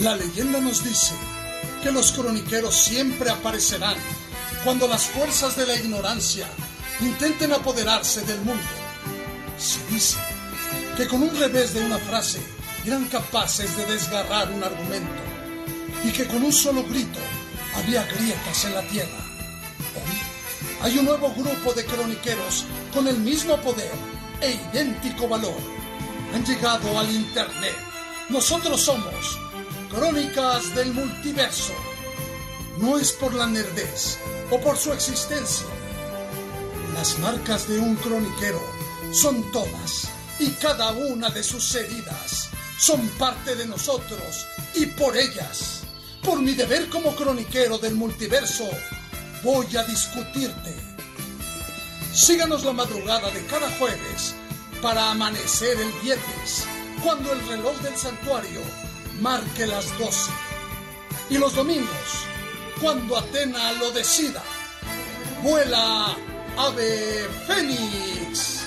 La leyenda nos dice que los croniqueros siempre aparecerán cuando las fuerzas de la ignorancia intenten apoderarse del mundo. Se dice que con un revés de una frase eran capaces de desgarrar un argumento y que con un solo grito había grietas en la tierra. Hoy hay un nuevo grupo de croniqueros con el mismo poder e idéntico valor. Han llegado al Internet. Nosotros somos Crónicas del Multiverso. No es por la nerdez o por su existencia. Las marcas de un croniquero son todas y cada una de sus heridas son parte de nosotros y por ellas, por mi deber como croniquero del multiverso, voy a discutirte. Síganos la madrugada de cada jueves para amanecer el viernes, cuando el reloj del santuario marque las 12. Y los domingos, cuando Atena lo decida. Vuela, ave fénix.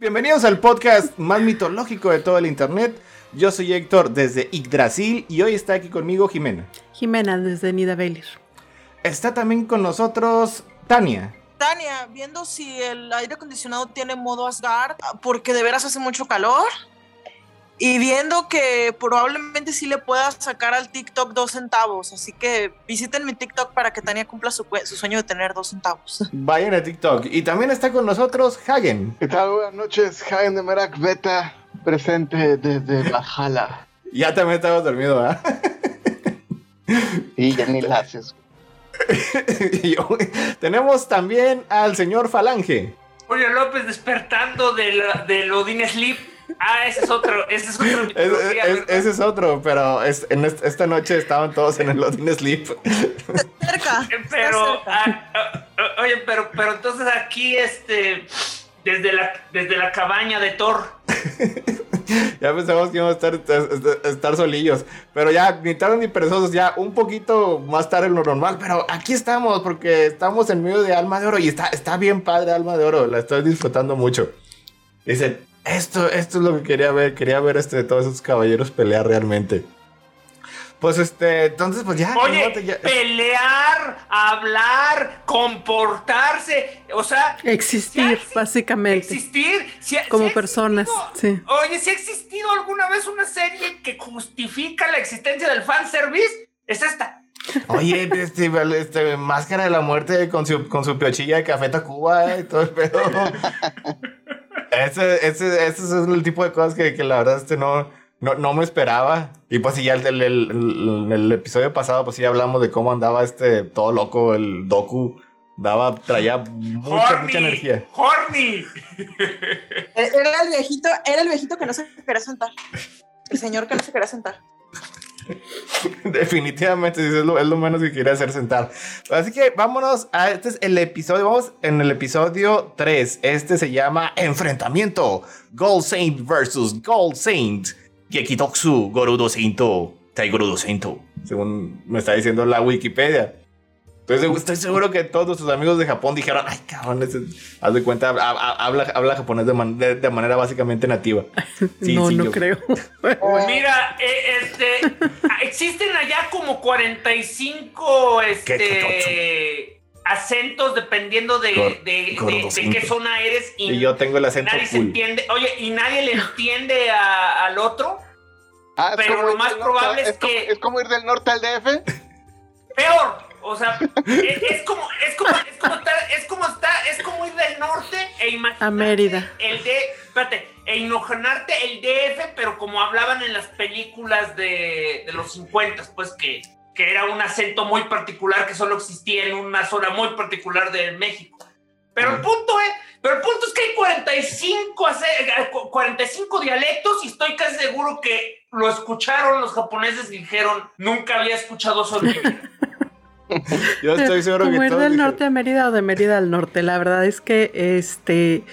Bienvenidos al podcast más mitológico de todo el internet. Yo soy Héctor desde Yggdrasil y hoy está aquí conmigo Jimena. Jimena desde Nidavellir. Está también con nosotros Tania. Tania, viendo si el aire acondicionado tiene modo Asgard, porque de veras hace mucho calor. Y viendo que probablemente sí le pueda sacar al TikTok dos centavos. Así que visiten mi TikTok para que Tania cumpla su, su sueño de tener dos centavos. Vayan a TikTok. Y también está con nosotros Hagen. ¿Qué tal? Buenas noches, Hagen de Merak Beta, presente desde Bajala. Ya también estamos dormido, ¿verdad? y ya ni la haces. Tenemos también al señor Falange. Julio López despertando del, del Odin Sleep. Ah, ese es otro, ese es otro. Es, ese es otro, pero es, en esta noche estaban todos en el Odin Sleep. Cerca. Pero, ah, ah, oye, pero, pero entonces aquí, este, desde la, desde la cabaña de Thor. ya pensamos que íbamos a estar, estar solillos, pero ya ni tarde ni perezosos, ya un poquito más tarde de lo normal, pero aquí estamos porque estamos en medio de Alma de Oro y está, está bien padre Alma de Oro, la estoy disfrutando mucho. Dicen, esto, esto es lo que quería ver. Quería ver este, todos esos caballeros pelear realmente. Pues este, entonces pues ya. Oye, pelear, hablar, comportarse, o sea. Existir, básicamente. Existir. como personas, sí. Oye, si ha existido alguna vez una serie que justifica la existencia del fanservice, es esta. Oye, este, este, Máscara de la Muerte con su, con su piochilla de café Tacuba y todo el pedo. Ese, ese, ese es el tipo de cosas que, que la verdad este no, no, no, me esperaba. Y pues sí, ya el, el, el, episodio pasado, pues sí hablamos de cómo andaba este todo loco, el Doku. Daba, traía mucha, mucha energía. ¡Horny! Era el viejito, era el viejito que no se quería sentar. El señor que no se quería sentar. Definitivamente, es lo, es lo, menos que quería hacer sentar. Así que vámonos a este es el episodio. Vamos en el episodio 3. Este se llama Enfrentamiento: Gold Saint versus Gold Saint. Gekitoksu Gorudo Seinto Taiguru Sento, según me está diciendo la Wikipedia. Entonces estoy seguro que todos tus amigos de Japón dijeron, ay cabrón, ese- haz de cuenta, hab- hab- habla, habla japonés de, man- de- de manera básicamente nativa. Sí, no, sí, no yo- creo. Mira, eh, este, existen allá como 45 este, acentos dependiendo de, de, de- gordo de qué zona eres y, Y yo tengo el acento nadie se entiende. Oye, y nadie le entiende a- al otro. Ah, Pero lo más norte- probable es como- que- es como ir del norte al DF. Peor. O sea, es, es como, es como, es como estar, es como estar, es como ir del norte e A Mérida. el de, espérate, e imaginarte el DF, pero como hablaban en las películas de, de los 50, pues que, que era un acento muy particular que solo existía en una zona muy particular de México. Pero el punto es, pero el punto es que hay 45, ace- eh, cu- 45 dialectos y estoy casi seguro que lo escucharon los japoneses y dijeron, nunca había escuchado eso en mi vida". Yo estoy seguro Como que ir todos del dijeron- norte a Mérida o de Mérida al norte. La verdad es que este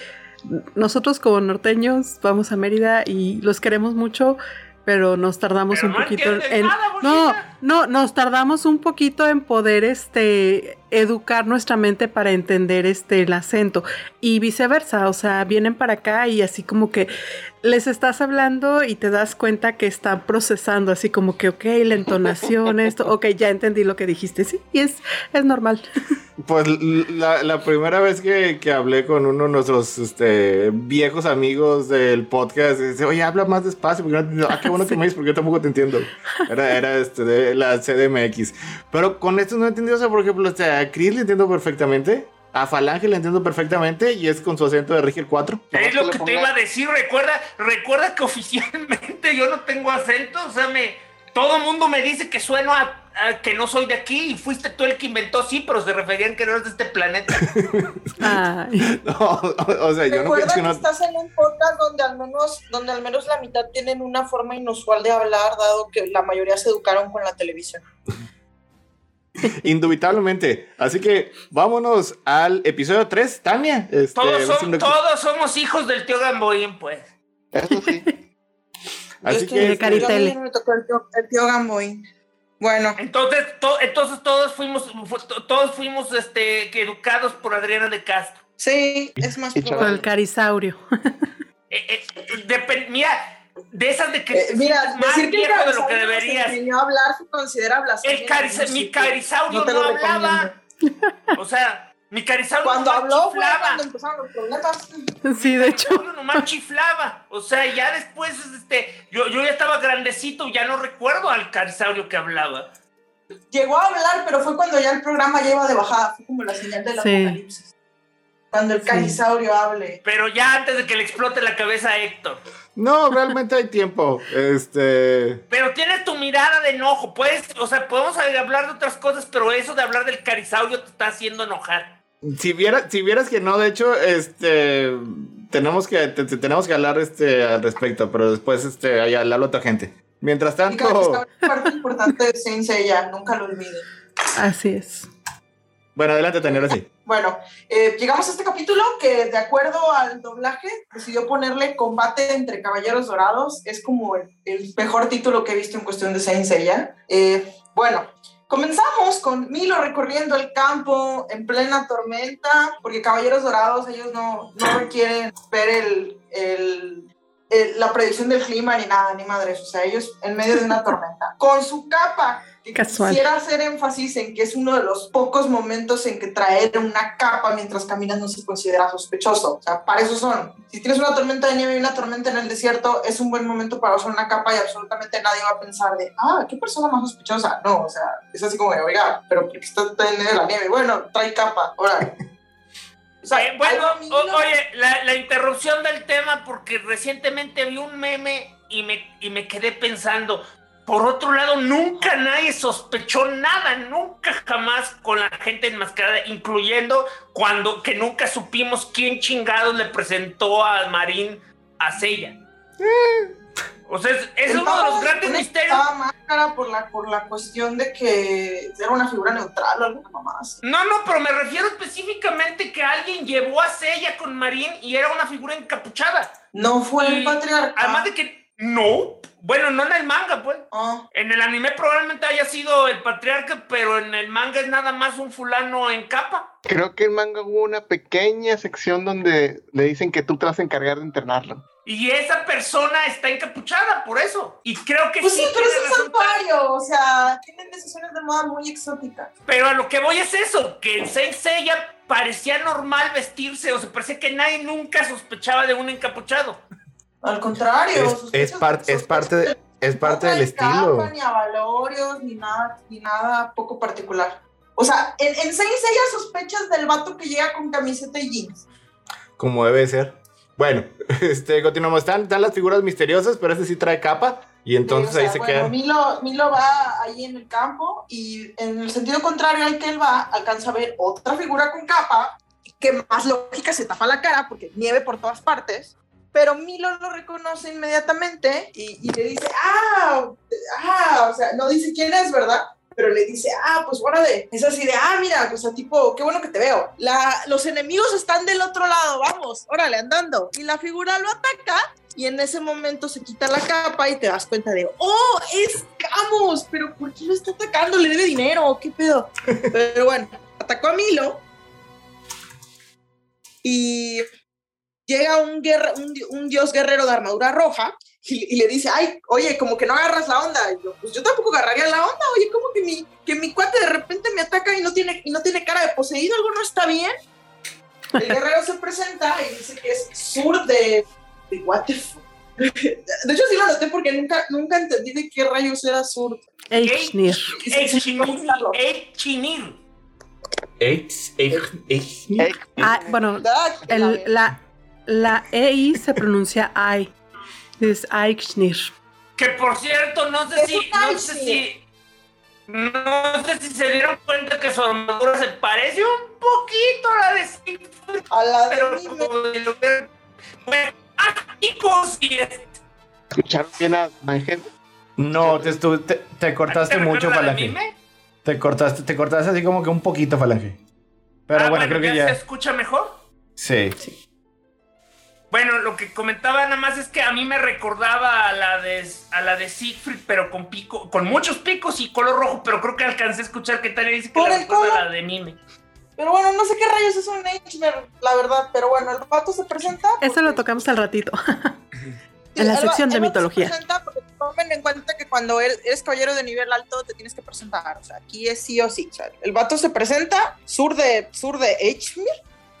nosotros como norteños vamos a Mérida y los queremos mucho, pero nos tardamos Pero un poquito en nada, no, no, nos tardamos un poquito en poder este educar nuestra mente para entender este el acento y viceversa, o sea, vienen para acá y así como que les estás hablando y te das cuenta que están procesando así como que ok, la entonación, esto, ok, ya entendí lo que dijiste, sí, y es es normal. Pues la, la primera vez que, que hablé con uno de nuestros este, viejos amigos del podcast, dice, oye, habla más despacio, porque no entiendo". Ah, qué bueno que me dices, porque yo tampoco te entiendo. Era, era este, de la CDMX. Pero con esto no he entendido, o sea, por ejemplo, este, a Chris le entiendo perfectamente, a Falange le entiendo perfectamente, y es con su acento de Rigel 4. Es lo que te iba a decir, recuerda, recuerda que oficialmente yo no tengo acento, o sea, me, todo el mundo me dice que sueno a, a que no soy de aquí y fuiste tú el que inventó, sí, pero se referían que no eres de este planeta. Ay, No, o, o sea, yo no Recuerda pienso que que no. estás en un podcast donde al menos, donde al menos la mitad tienen una forma inusual de hablar, dado que la mayoría se educaron con la televisión. Indubitablemente. Así que vámonos al episodio 3, Tania. Este, Todos, son- un- todos somos hijos del tío Gamboín, pues. Eso sí. Así Yo que yo mí me tocó el tío, el tío Gamboín. Bueno, Entonces, to- entonces todos fuimos, fu- todos fuimos este, que educados por Adriana de Castro. sí, es más Y con el carisaurio. Eh, eh, mira, de esas de que Eh, te mira, más decir que el viejo de lo que deberías. enseñó a hablar se considera blasfemia. El No mi carisaurio te no, lo hablaba. recomiendo. O sea, mi carisaurio Cuando nomás habló fue chiflaba. cuando empezaron los problemas. Sí, de hecho. Nomás chiflaba. O sea, ya después, este, yo, yo ya estaba grandecito, ya no recuerdo al carisaurio que hablaba. Llegó a hablar, pero fue cuando ya el programa lleva de bajada. Fue como la señal del Sí. apocalipsis. Cuando el Sí. carisaurio hable. Pero ya antes de que le explote la cabeza a Héctor. No, realmente hay tiempo. Este. Pero tienes tu mirada de enojo. Puedes, o sea, podemos hablar de otras cosas, pero eso de hablar del carisaurio te está haciendo enojar. Si, viera, si vieras que no, de hecho, este. Tenemos que, te- te- tenemos que hablar este, al respecto, pero después este, ahí habla otra gente. Mientras tanto. es parte importante de Saint Seiya, nunca lo olviden. Así es. Bueno, adelante, Tania, sí. Bueno, eh, llegamos a este capítulo que de acuerdo al doblaje decidió ponerle combate entre caballeros dorados. Es como el, mejor título que he visto en cuestión de Saint Seiya. Eh, bueno, comenzamos con Milo recorriendo el campo en plena tormenta, porque caballeros dorados ellos no, no requieren ver el, el- el- la predicción del clima ni nada, ni madres. O sea, ellos en medio de una tormenta. Con su capa Casual. quisiera hacer énfasis en que es uno de los pocos momentos en que traer una capa mientras caminas no se considera sospechoso. O sea, para eso son. Si tienes una tormenta de nieve y una tormenta en el desierto, es un buen momento para usar una capa y absolutamente nadie va a pensar de, ah, qué persona más sospechosa. No, o sea, es así como de, oiga, pero porque está en la nieve. Bueno, trae capa, ahora. O sea, Eh, bueno, o- oye, la, la interrupción del tema, porque recientemente vi un meme y me, y me quedé pensando. Por otro lado, nunca nadie sospechó nada, nunca jamás con la gente enmascarada, incluyendo cuando que nunca supimos quién chingados le presentó a Marín a Sella. O sea, es, es uno de los grandes misterios. Máscara por la, por la cuestión de que era una figura neutral o alguna mamá así. No, no, pero me refiero específicamente que alguien llevó a Sella con Marín y era una figura encapuchada. No fue Y el patriarca. Además de que No. Bueno, no en el manga, pues. Ah, En el anime probablemente haya sido el patriarca, pero en el manga es nada más un fulano en capa. Creo que en manga hubo una pequeña sección donde le dicen que tú te vas a encargar de internarlo. Y esa persona está encapuchada por eso. Y creo que Pues sí, sí, pero es un santuario, o sea, tienen decisiones de moda muy exóticas. Pero a lo que voy es eso, que en Saint Seiya parecía normal vestirse, o sea, parecía que nadie nunca sospechaba de un encapuchado. Al contrario, Es, es, par- es parte, de- es parte no del trae capa, estilo. Ni a valorios, ni nada, ni nada poco particular. O sea, en, en Saint Seiya sospechas del vato que llega con camiseta y jeans. Como debe ser. Bueno, este, continuamos. Están, están las figuras misteriosas, pero este sí trae capa. Y entonces O sea, ahí se bueno, quedan. Milo, Milo va ahí en el campo y en el sentido contrario al que él va, alcanza a ver otra figura con capa que más lógica se tapa la cara porque nieve por todas partes. Pero Milo lo reconoce inmediatamente y, y le dice, ah, ah, o sea, no dice quién es, ¿verdad? Pero le dice, ah, pues órale. Es así de, ah, mira, o sea, tipo, qué bueno que te veo. La, los enemigos están del otro lado, vamos, órale, andando. Y la figura lo ataca y en ese momento se quita la capa y te das cuenta de, oh, es Camus, pero ¿por qué lo está atacando? ¿Le debe dinero? ¿Qué pedo? Pero bueno, atacó a Milo y llega un, guerra, un, di- un dios guerrero de armadura roja y, y le dice, ay, oye, como que no agarras la onda. Y yo, pues yo tampoco agarraría la onda, oye, como que mi, que mi cuate de repente me ataca y no tiene, y no tiene cara de poseído, algo no está bien. El guerrero se presenta y dice que es sur de, de what the fuck? De hecho, sí lo noté porque nunca, nunca entendí de qué rayos era sur. Eichnir. Echinir. Echinir. Eich- eich- eich- Ah, bueno, el- la, la EI se pronuncia I. Es Eichnir. Que por cierto, no sé si, no sé si, no sé si se dieron cuenta que su armadura se parece un poquito a la de Siegfried, a la de pero anime. como de lo que, bueno, ah, ¿Escucharon bien a Ángel? No, te, estu- te, te cortaste ¿te mucho, Falange. Te cortaste, te cortaste así como que un poquito, Falange. Pero Ah, bueno, creo que ¿Se ya. escucha mejor? Sí. Bueno, lo que comentaba nada más es que a mí me recordaba a la de a la de Siegfried, pero con pico, con muchos picos y color rojo, pero creo que alcancé a escuchar que Tania dice que el recuerda a color. la de Mime. Pero bueno, no sé qué rayos es un H-Mer, la verdad. Pero bueno, el vato se presenta. Eso lo porque- tocamos al ratito. Sí, en la sección de el vato mitología. Se presenta porque tomen en cuenta que cuando eres, eres caballero de nivel alto te tienes que presentar. O sea, aquí es sí o sí. O sea, el vato se presenta, sur de, sur de H-Mir,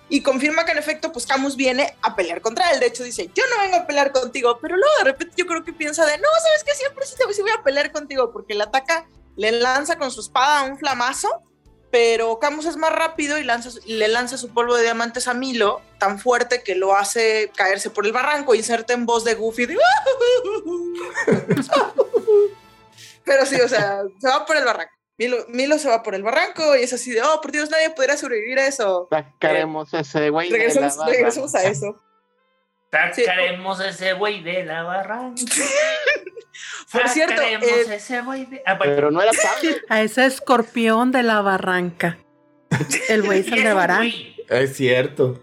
y confirma que en efecto, pues Camus viene a pelear contra él. De hecho, dice: Yo no vengo a pelear contigo. Pero luego de repente yo creo que piensa de: No, sabes que siempre sí, voy a pelear contigo. Porque le ataca, le lanza con su espada un flamazo. Pero Camus es más rápido y le lanza su polvo de diamantes a Milo tan fuerte que lo hace caerse por el barranco. Inserta en voz de Goofy. de- Pero sí, o sea, se va por el barranco. Milo, Milo se va por el barranco y es así de, oh, por Dios, nadie podría sobrevivir a eso. Sacaremos ese güey. de la Regresamos, regresamos a eso. Sacaremos ese güey de la barranca. Por cierto, Sacaremos eh, ese güey de. Ah, bueno. Pero no era Pablo. A ese escorpión de la barranca. El güey es Aldebarán. güey. Es cierto.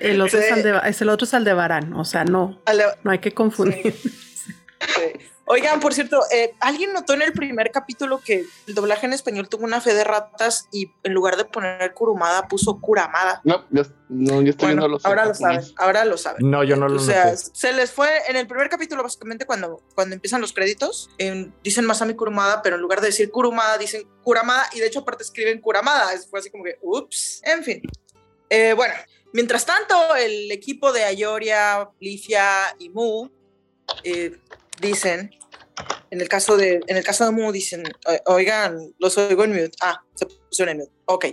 El otro es, Sí. Aldeba- es el otro es. O sea, no, no hay que confundir. Sí. Oigan, por cierto, eh, ¿alguien notó en el primer capítulo que el doblaje en español tuvo una fe de ratas y en lugar de poner curumada puso curamada? No, yo, no, yo estoy Bueno, viendo los ahora lo saben, ahora lo saben. No, yo no lo O sea, noté. se les fue en el primer capítulo, básicamente, cuando, cuando empiezan los créditos, em, dicen Masami Kurumada, pero en lugar de decir Kurumada, dicen Kuramada, y de hecho, aparte escriben Kuramada. Fue así como que, ups. En fin. Eh, bueno, mientras tanto, el equipo de Ayoria, Lifia y Mu eh, dicen. En el caso de, en el caso de Mu dicen, "O- oigan, los oigo en mute. Ah, se pusieron en mute. Ok.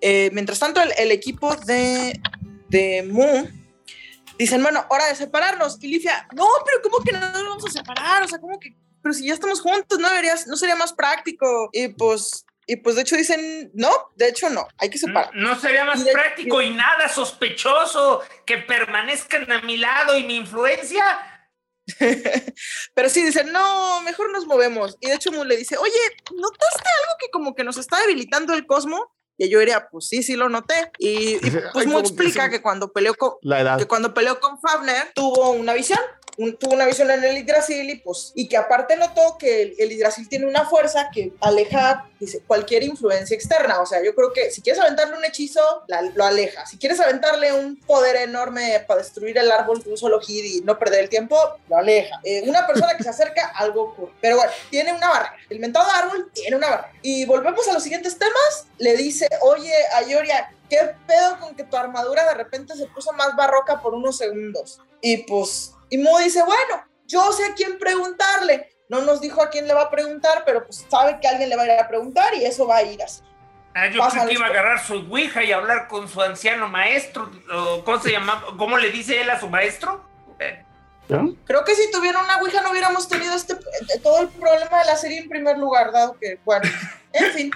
Eh, mientras tanto, el, el equipo de, de Mu dicen, bueno, hora de separarnos. Y Lifia, no, pero ¿cómo que no nos vamos a separar? O sea, ¿cómo que? Pero si ya estamos juntos, ¿no deberías, no sería más práctico? Y pues, y pues de hecho dicen, no, de hecho no, hay que separar. No sería más Y de- práctico y nada sospechoso que permanezcan a mi lado y mi influencia. Pero sí dicen, no, mejor nos movemos. Y de hecho Mu le dice, oye, ¿notaste algo que como que nos está debilitando el cosmo? Y yo diría, pues sí, sí lo noté. Y, y, Dice, pues "Ay, Mu como que explica sí". que cuando peleó con, La edad. que cuando peleó con Fafner tuvo una visión un- tuvo una visión en el Yggdrasil y pues, y que aparte notó que el, el Yggdrasil tiene una fuerza que aleja, dice, cualquier influencia externa. O sea, yo creo que si quieres aventarle un hechizo, la- lo aleja. Si quieres aventarle un poder enorme para destruir el árbol de un solo hit y no perder el tiempo, lo aleja. Eh, una persona que se acerca, algo ocurre. Pero bueno, tiene una barrera. El mentado árbol tiene una barrera. Y volvemos a los siguientes temas. Le dice, oye, Ayoria, ¿qué pedo con que tu armadura de repente se puso más barroca por unos segundos? Y pues, y Mu dice, bueno, yo sé a quién preguntarle. No nos dijo a quién le va a preguntar, pero pues sabe que alguien le va a ir a preguntar y eso va a ir así. Ah, yo Pasa creí que iba a agarrar su ouija y hablar con su anciano maestro. ¿Cómo se llama? ¿Cómo le dice él a su maestro? Eh, Creo que si tuviera una Ouija no hubiéramos tenido este eh, todo el problema de la serie en primer lugar, dado que, bueno, en fin,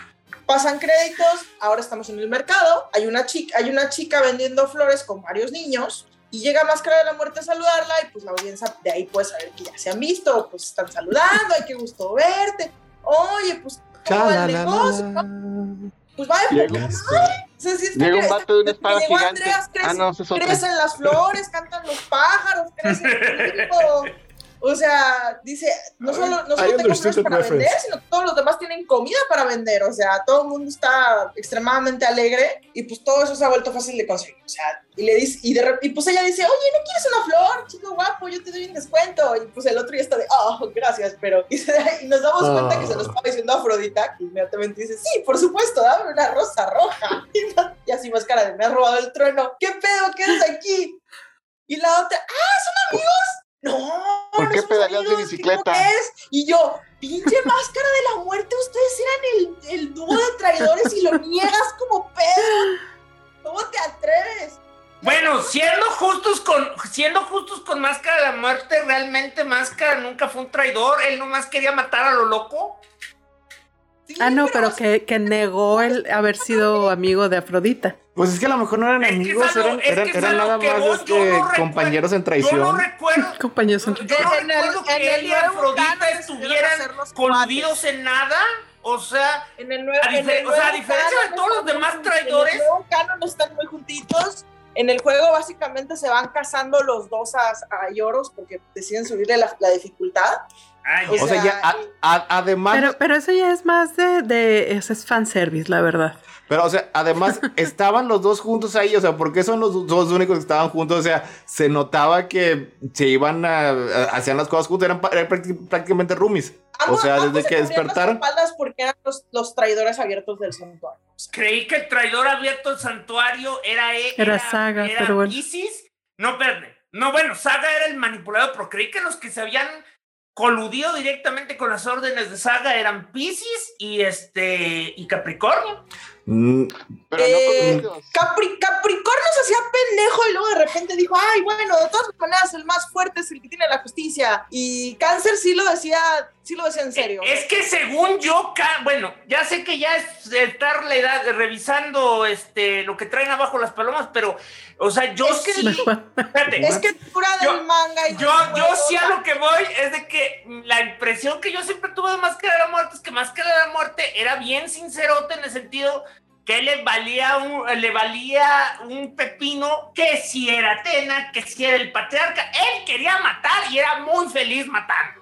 pasan créditos, ahora estamos en el mercado, hay una chica, hay una chica vendiendo flores con varios niños y llega Máscara de la Muerte a saludarla y pues la audiencia de ahí puede saber que ya se han visto, pues están saludando, ay, qué gusto verte. Oye, pues ¿cómo va el negocio? no? Pues va de poca está Llega un que- vato de una espada llegó gigante. Andreas, crece- Ah, no, crecen las flores, cantan los pájaros, crece el. O sea, dice, no solo, no solo tengo para reference. vender, sino todos los demás tienen comida para vender. O sea, todo el mundo está extremadamente alegre y pues todo eso se ha vuelto fácil de conseguir. O sea, y le dice, y, de, rep- y pues ella dice, oye, ¿no quieres una flor? Chico guapo, yo te doy un descuento. Y pues el otro ya está de, oh, gracias, pero. Y, se- y nos damos cuenta que se lo estaba diciendo a Afrodita, que inmediatamente dice, sí, por supuesto, dame una rosa roja. Y, no- y así más cara de, me has robado el trueno. ¿Qué pedo? ¿Qué haces aquí? Y la otra, ah, ¿son amigos? No, ¿Por no qué somos pedaleas de amigos, ¿qué- bicicleta? es? Y yo, pinche máscara de la muerte, ustedes eran el, el dúo de traidores y lo niegas como pedo. ¿Cómo te atreves? Bueno, siendo justos con siendo justos con Máscara de la Muerte, realmente Máscara nunca fue un traidor. Él nomás quería matar a lo loco. Sí, Ah, no, pero que, que negó el haber sido amigo de Afrodita. Pues es que a lo mejor no eran Es amigos, eran, es que eran, nada que más voy, este, yo no recuerdo- compañeros en Yo no traición. recuerdo. Compañeros Yo no En recuerdo en que él y nuevo Afrodita estuvieran coludidos en nada. O sea, En el nuevo, A en el o sea, a nuevo diferencia de todos los demás traidores- En el nuevo canon están muy juntitos. En el juego básicamente se van casando los dos a, a lloros porque deciden subirle la, la dificultad. Ay, O O sea, sea, ya, a- a- además, Pero, pero eso ya es más de, de ese es fanservice, la verdad. Pero, o sea, además estaban los dos juntos ahí, o sea, porque son los dos únicos que estaban juntos, o sea, se notaba que se iban a, a- hacían las cosas juntos, eran, prácticamente roomies. Ambos- o sea, ambos desde se que las despertaron. espaldas porque eran los, los traidores abiertos del santuario. O sea, creí que el traidor abierto al santuario era e- Era Saga, era pero bueno. Isis. No, espérate. No, bueno, Saga era el manipulador, pero creí que los que se habían coludido directamente con las órdenes de Saga eran Pisces y este y Capricornio. Mm, Pero Eh, no conocidos. Capri- Capricornio se hacía pendejo y luego de repente dijo, ay, bueno, de todas maneras el más fuerte es el que tiene la justicia. Y Cáncer sí lo decía, sí lo decía en serio. Es que según yo, bueno, ya sé que ya es estar la edad revisando este lo que traen abajo las palomas, pero o sea, yo Es que- sí, espérate, Es que fuera Yo- del manga y Yo, yo sí a lo que voy es de que la impresión que yo siempre tuve de Máscara de la Muerte es que Máscara de la Muerte era bien sincerote en el sentido que le valía un, le valía un pepino que si era Atena, que si era el patriarca. Él quería matar y era muy feliz matando.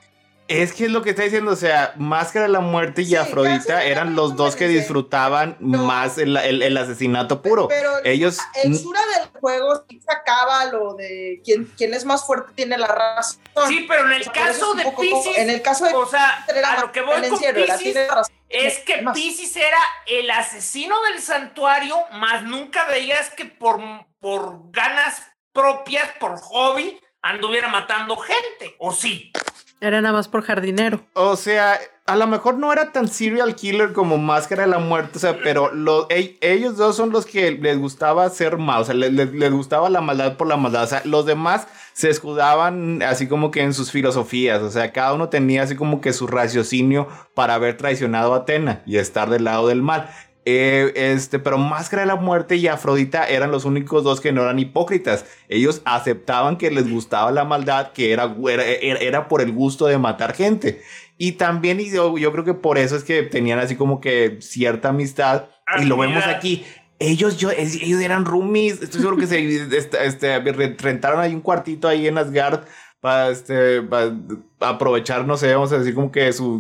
Es que es lo que está diciendo, o sea, Máscara de la Muerte y Sí, Afrodita eran los dos que disfrutaban No. más el, el- el asesinato puro. Pero Ellos, el Sura del juego sí sacaba lo de quien, quien es más fuerte tiene la razón. Sí, pero en el caso de Pisces, En el caso de o sea, era a lo que voy con Pisces tiene razón. es que Más. Pisces era el asesino del santuario, más nunca veías que por, por ganas propias, por hobby, anduviera matando gente, ¿o sí? Era nada más por jardinero. o sea, a lo mejor no era tan serial killer como Máscara de la Muerte, o sea, pero lo- e- ellos dos son los que les gustaba hacer mal, o sea, les, les- les gustaba la maldad por la maldad, o sea, los demás se escudaban así como que en sus filosofías, o sea, cada uno tenía así como que su raciocinio para haber traicionado a Atena y estar del lado del mal. Eh, este, pero Máscara de la Muerte y Afrodita eran los únicos dos que no eran hipócritas. Ellos aceptaban que les gustaba la maldad, que era, era, por el gusto de matar gente. Y también y yo, yo creo que por eso es que tenían así como que cierta amistad. y lo vemos aquí. Ellos, yo, ellos eran roomies. Estoy seguro que se este, este, re- rentaron ahí un cuartito ahí en Asgard para este, pa aprovechar, no sé, vamos a decir como que su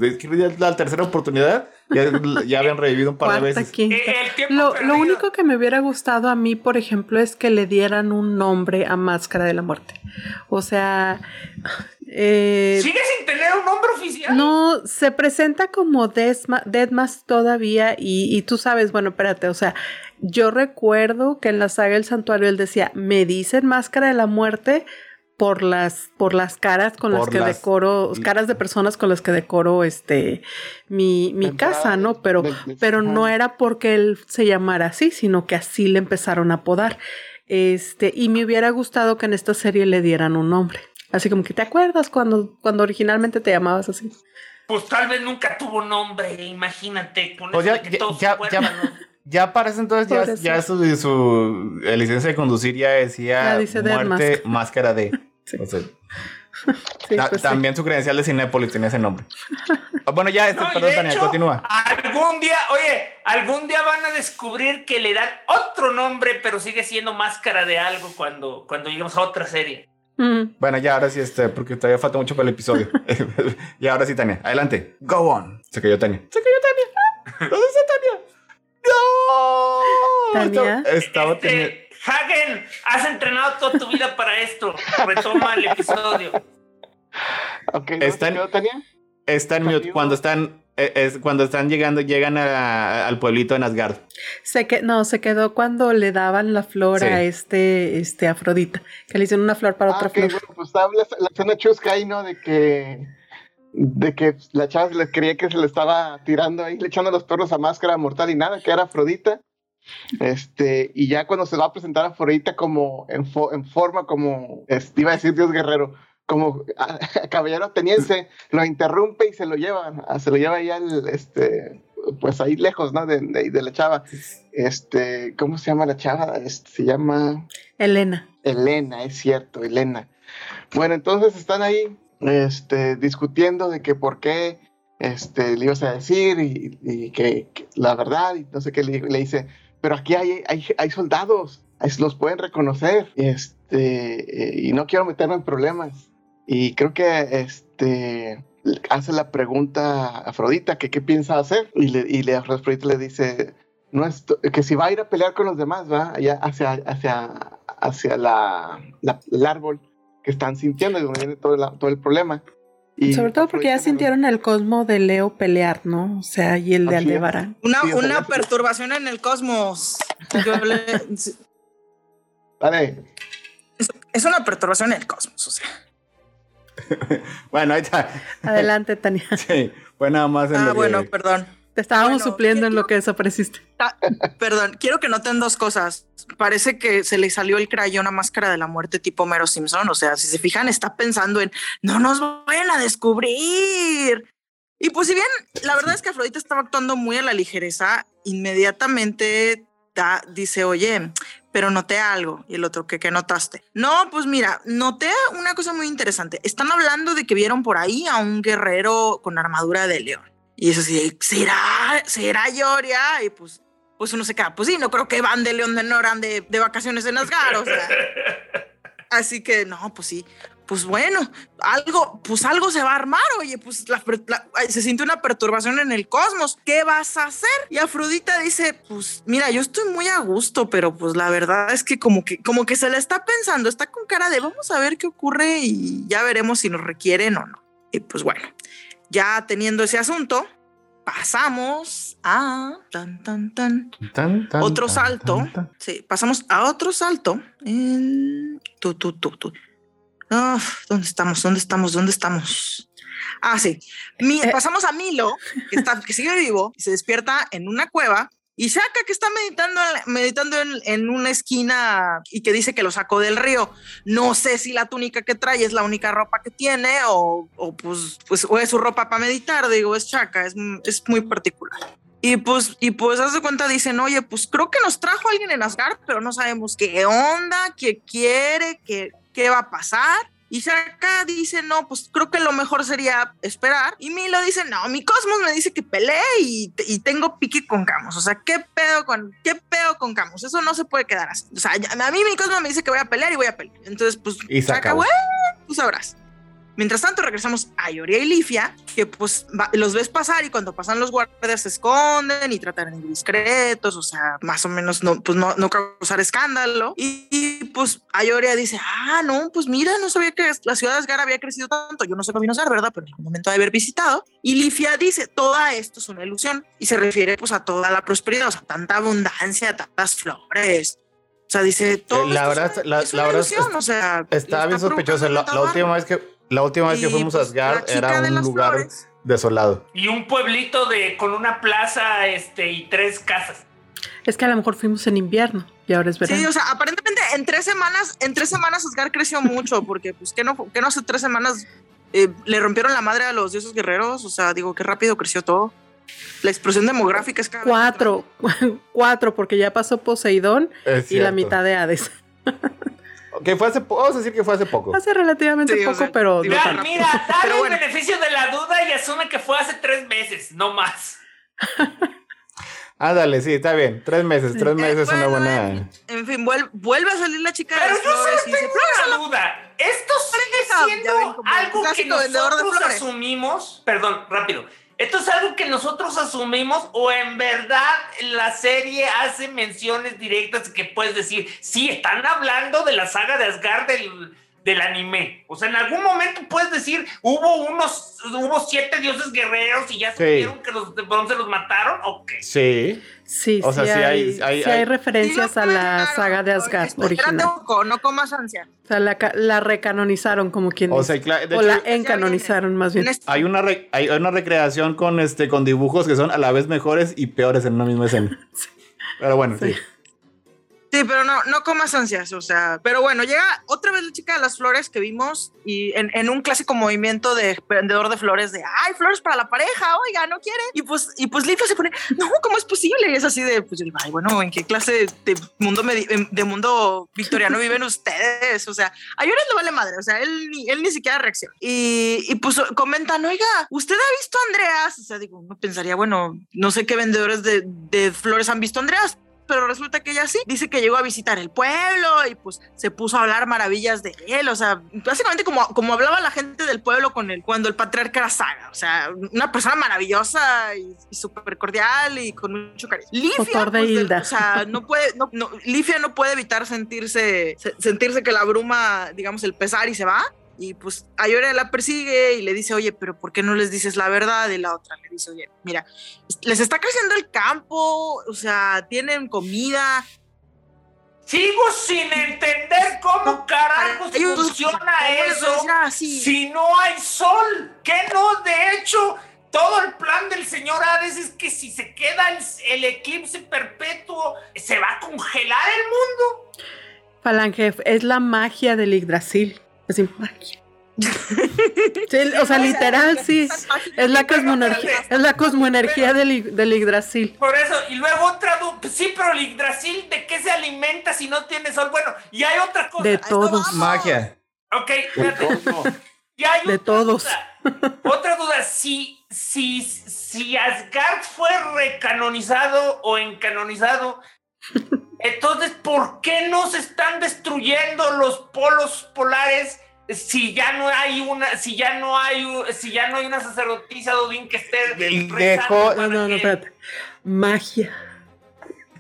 la tercera oportunidad. Ya, ya habían revivido un par de veces. Lo, lo, único que me hubiera gustado a mí, por ejemplo, es que le dieran un nombre a Máscara de la Muerte. O sea, eh, ¿Sigue sin tener un nombre oficial? No, se presenta como Deadmas todavía y, y, tú sabes, bueno, espérate, o sea, yo recuerdo que en la saga El Santuario él decía, me dicen Máscara de la Muerte por las, por las caras con las que decoro, caras de personas con las que decoro este mi, mi casa, ¿no? Pero, pero no era porque él se llamara así, sino que así le empezaron a apodar. Este, y me hubiera gustado que en esta serie le dieran un nombre. Así como que te acuerdas cuando, cuando originalmente te llamabas así. Pues tal vez nunca tuvo nombre, imagínate, con pues eso que todos ya, ya, para ese entonces ya, ya su, su licencia de conducir ya decía muerte, máscara de. Pues también su credencial de Cinépolis tenía ese nombre. Ah, bueno, ya, este, perdón, Tania, continúa. Algún día, oye, algún día van a descubrir que le dan otro nombre, pero sigue siendo máscara de algo cuando, cuando lleguemos a otra serie. Bueno, ya ahora sí, este, porque todavía falta mucho para el episodio. y ahora sí, Tania, adelante. Go on. Se cayó Tania. Se cayó Tania. ¿Dónde está Tania? ¡No! Tania. Estaba este, Hagen, has entrenado toda tu vida para esto. Retoma el episodio. Okay, ¿Está en, Tania? Está en mute. Cuando están e, es cuando están llegando, llegan al pueblito de Asgard. Se que, no, se quedó cuando le daban la flor a este, este Afrodita, que le hicieron una flor para ah, otra flor. Bueno, pues la, la, escena chusca ahí, ¿no? De que, de que la chava le creía que se le estaba tirando ahí, le echando los perros a máscara mortal y nada, que era Afrodita. Este, y ya cuando se va a presentar a Afrodita como en, en forma como, este, iba a decir Dios guerrero, como caballero ateniense, lo interrumpe y se lo lleva, se lo lleva ya el, este, pues ahí lejos, ¿no? De, de, la chava. Este, ¿cómo se llama la chava? Este, se llama... Elena. Elena, es cierto, Elena. Bueno, entonces están ahí, este, discutiendo de que por qué, este, le ibas a decir y, que, la verdad, y no sé qué le, le dice, pero aquí hay, hay, hay soldados, los pueden reconocer, este, y no quiero meterme en problemas. Y creo que este hace la pregunta a Afrodita que qué piensa hacer y le, y le Afrodita le dice no es que si va a ir a pelear con los demás va allá hacia hacia hacia la, el árbol que están sintiendo y donde viene todo, todo el problema y Sobre todo porque ya sintieron el cosmos de Leo pelear, ¿no? O sea, y el de Aldebarán. Una, una perturbación en el cosmos. vale. es una perturbación en el cosmos, o sea. bueno, ahí está. Adelante, Tania. Sí, fue nada más en Ah, bueno, perdón. Te estábamos supliendo en lo que desapareciste. Perdón, quiero que noten dos cosas. Parece que se le salió el crayón a máscara de la muerte tipo Mero Simpson. O sea, si se fijan, está pensando en no nos vayan a descubrir. Y pues, si bien la verdad es que Afrodita estaba actuando muy a la ligereza, inmediatamente dice, oye, pero noté algo. Y el otro, ¿qué, notaste? No, pues mira, noté una cosa muy interesante. Están hablando de que vieron por ahí a un guerrero con armadura de león. Y eso sí, ¿será, será Yoria? Y pues, pues uno se queda, pues sí, no creo que van de León de Noran de, de vacaciones en Asgard, o sea. Así que no, pues sí pues bueno, algo, pues algo se va a armar, oye, pues se siente una perturbación en el cosmos, ¿qué vas a hacer? Y Afrodita dice, pues mira, yo estoy muy a gusto, pero pues la verdad es que como que, como que se le está pensando, está con cara de vamos a ver qué ocurre y ya veremos si nos requieren o no. Y pues bueno, ya teniendo ese asunto, pasamos a tan, tan, tan, otro salto. sí, pasamos a otro salto en tu, tu, tu, tu. ¿Dónde estamos? ¿Dónde estamos? ¿Dónde estamos? Ah, sí. Eh. pasamos a Milo, que, está, que sigue vivo, y se despierta en una cueva. Y Shaka, que está meditando, meditando en, una esquina y que dice que lo sacó del río. No sé si la túnica que trae es la única ropa que tiene o, pues, pues, o es su ropa para meditar. Digo, es Shaka, es, es muy particular. Y pues, y pues, hace cuenta, dicen, oye, pues creo que nos trajo alguien en Asgard, pero no sabemos qué onda, qué quiere, qué, qué va a pasar. Y dice, no, pues creo que lo mejor sería esperar. Y Milo dice, no, mi Cosmos me dice que pelee y, y tengo pique con Camus. O sea, ¿qué pedo con, qué pedo con Camus? Eso no se puede quedar así. O sea, a mí mi Cosmos me dice que voy a pelear y voy a pelear. Entonces, pues, y Shaka, güey, tú sabrás. Mientras tanto, regresamos a Ioria y Lifia, que pues va- los ves pasar y cuando pasan los guardias se esconden y tratan de ir discretos, o sea, más o menos no, pues no, no causar escándalo. Y, y, pues Ioria dice, ah, no, pues mira, no sabía que la ciudad de Asgard había crecido tanto. Yo no sé cómo vino a ser, ¿verdad? Pero en el momento de haber visitado. Y Lifia dice, todo esto es una ilusión. Y se refiere pues a toda la prosperidad, o sea, tanta abundancia, tantas flores. O sea, dice, todo la verdad, es la- es la verdad o sea, Estaba bien sospechoso. La, la última vez que, la última vez que Y, fuimos a pues, Asgard la chica era de un las lugar flores. desolado. Y un pueblito de con una plaza este y tres casas. Es que a lo mejor fuimos en invierno y ahora es verano. Sí, o sea, aparentemente en tres semanas, en tres semanas Asgard creció mucho, porque pues que no, que no hace tres semanas eh, le rompieron la madre a los dioses guerreros, o sea, digo, qué rápido creció todo. La explosión demográfica es cada vez más cuatro, cuatro, porque ya pasó Poseidón Es y la mitad de Hades. Que fue hace, po- vamos a decir que fue hace poco. Hace relativamente Sí, o poco, sea, pero no tanto. mira, dale Pero el bueno. beneficio de la duda y asume que fue hace tres meses, no más. Ándale, sí, está bien. Tres meses, tres meses es una bueno, buena. En, en fin, vuel- vuelve a salir la chica de Pero las yo solo tengo "Flores una duda. Esto sigue siendo algo que de nosotros asumimos. Perdón, rápido. ¿Esto es algo que nosotros asumimos o en verdad la serie hace menciones directas que puedes decir, sí, están hablando de la saga de Asgard del, del anime? O sea, en algún momento puedes decir, hubo unos, hubo siete dioses guerreros y ya Sí. supieron que los de bronce los mataron, ¿o qué? Sí. Sí, O sea, sí, sí hay- hay, hay- sí hay hay- referencias a la saga de Asgard Espérate original. poco, no comas ansia. O sea, la, ca- la recanonizaron, como quien O dice. sea, cla- de o hecho, la encanonizaron, más bien. En este- hay una, re- hay una recreación con, este, con dibujos que son a la vez mejores y peores en una misma escena. Pero bueno, sí. Sí. Pero no, no comas ansias, o sea, pero bueno, llega otra vez la chica de las flores que vimos y en, en un clásico movimiento de vendedor de flores de, ay, flores para la pareja, oiga, ¿no quiere? Y pues, y pues Lifia se pone, no, ¿cómo es posible? Y es así de, pues, ay, bueno, ¿en qué clase de mundo, em, de mundo victoriano viven ustedes? O sea, a Llores le vale madre, o sea, él, él ni siquiera reacciona. Y, y pues comentan, oiga, ¿usted ha visto a Andreas? O sea, digo, uno pensaría, bueno, no sé qué vendedores de, de flores han visto a Andreas, pero resulta que ella sí. Dice que llegó a visitar el pueblo y pues se puso a hablar maravillas de él. O sea, básicamente como, como hablaba la gente del pueblo con él cuando el patriarca era Saga. O sea, una persona maravillosa y, y súper cordial y con mucho cariño. Lifia, de pues, o sea, no puede, no, no, Lifia no puede evitar sentirse, se- sentirse que la bruma, digamos, el pesar y se va. Y pues Ayora la persigue y le dice, oye, pero ¿por qué no les dices la verdad? Y la otra le dice, oye, mira, les está creciendo el campo, o sea, tienen comida. Sigo sin entender cómo carajos Ellos- funciona ¿cómo les eso si no hay sol. ¿Qué no? De hecho, todo el plan del señor Hades es que si se queda el, el eclipse perpetuo, se va a congelar el mundo. Falange, es la magia del Yggdrasil. Así, magia. Sí, o sea, literal, sí. Es la cosmoenergía, es la cosmoenergía del, del Yggdrasil. Por eso, y luego otra duda, sí, pero el Yggdrasil, ¿de qué se alimenta si no tiene sol? Bueno, y hay otra cosa. De todos. Magia. Ok, espérate. Y hay De todos. duda. Otra duda, si, si, si Asgard fue recanonizado o encanonizado, entonces, ¿por qué no se están destruyendo los polos polares si ya no hay una, si ya no hay, si ya no hay una sacerdotisa de Odín que esté No, no, no, que- espérate. Magia.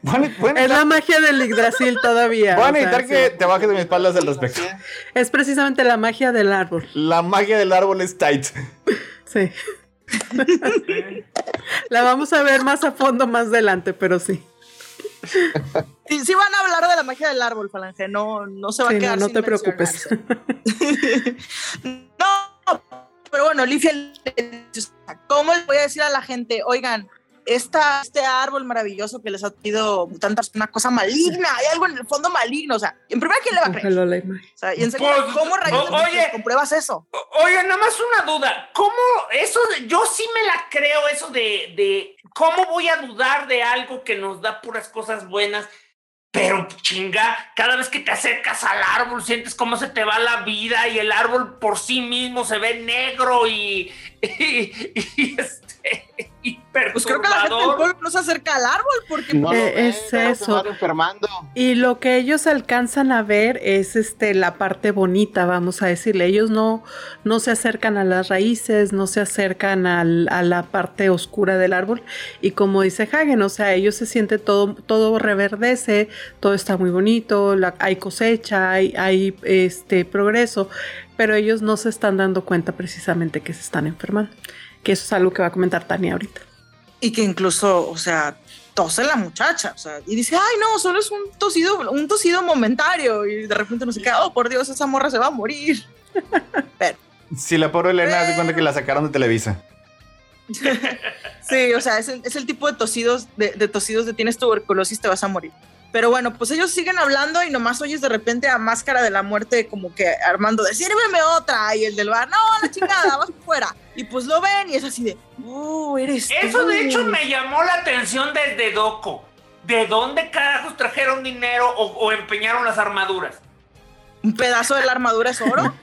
Bueno, bueno, Es la magia del Yggdrasil todavía. Voy a o sea, necesitar sí. que te bajes de mis espaldas al respecto. Es precisamente la magia del árbol. La magia del árbol es tight. Sí. la vamos a ver más a fondo más adelante, pero sí. Sí, sí van a hablar de la magia del árbol, Falange, no, no se va Sí, a no, quedar no sin te preocupes. no, pero bueno, Lifia, ¿cómo le voy a decir a la gente, oigan, esta, este árbol maravilloso que les ha traído tantas, una cosa maligna, hay algo en el fondo maligno, o sea, en primer, ¿quién le va a creer? La imagen. O sea, y en segundo, Pues, ¿cómo rayos o- oye. compruebas eso? Oye, nada más una duda. ¿Cómo eso? yo sí me la creo eso de, de cómo voy a dudar de algo que nos da puras cosas buenas. Pero chinga, cada vez que te acercas al árbol sientes cómo se te va la vida y el árbol por sí mismo se ve negro y, este, Pues creo que la gente del pueblo no se acerca al árbol porque No lo Eh, ven, es luego eso. Enfermando. Y lo que ellos alcanzan a ver es este la parte bonita, vamos a decirle. Ellos no, no se acercan a las raíces, no se acercan al- a la parte oscura del árbol. Y como dice Hagen, o sea, ellos se sienten todo, todo reverdece, todo está muy bonito, la- hay cosecha, hay, hay este progreso, pero ellos no se están dando cuenta precisamente que se están enfermando. Que eso es algo que va a comentar Tania ahorita. Y que incluso, o sea, tose la muchacha, o sea, y dice, ay no, solo es un tosido, un tosido momentario y de repente no se queda, oh por Dios, esa morra se va a morir. Si la pobre Elena hace cuenta que la sacaron de Televisa. Sí, o sea, es el, es el tipo de tosidos, de, de tosidos de tienes tuberculosis, te vas a morir. Pero bueno, pues ellos siguen hablando y nomás oyes de repente a Máscara de la Muerte como que Armando de sírveme otra y el del bar, no, la chingada, vas fuera. Y pues lo ven y es así de, oh, eres Eso tú". de hecho me llamó la atención desde Doco. ¿De dónde carajos trajeron dinero o, o empeñaron las armaduras? Un pedazo de la armadura es oro.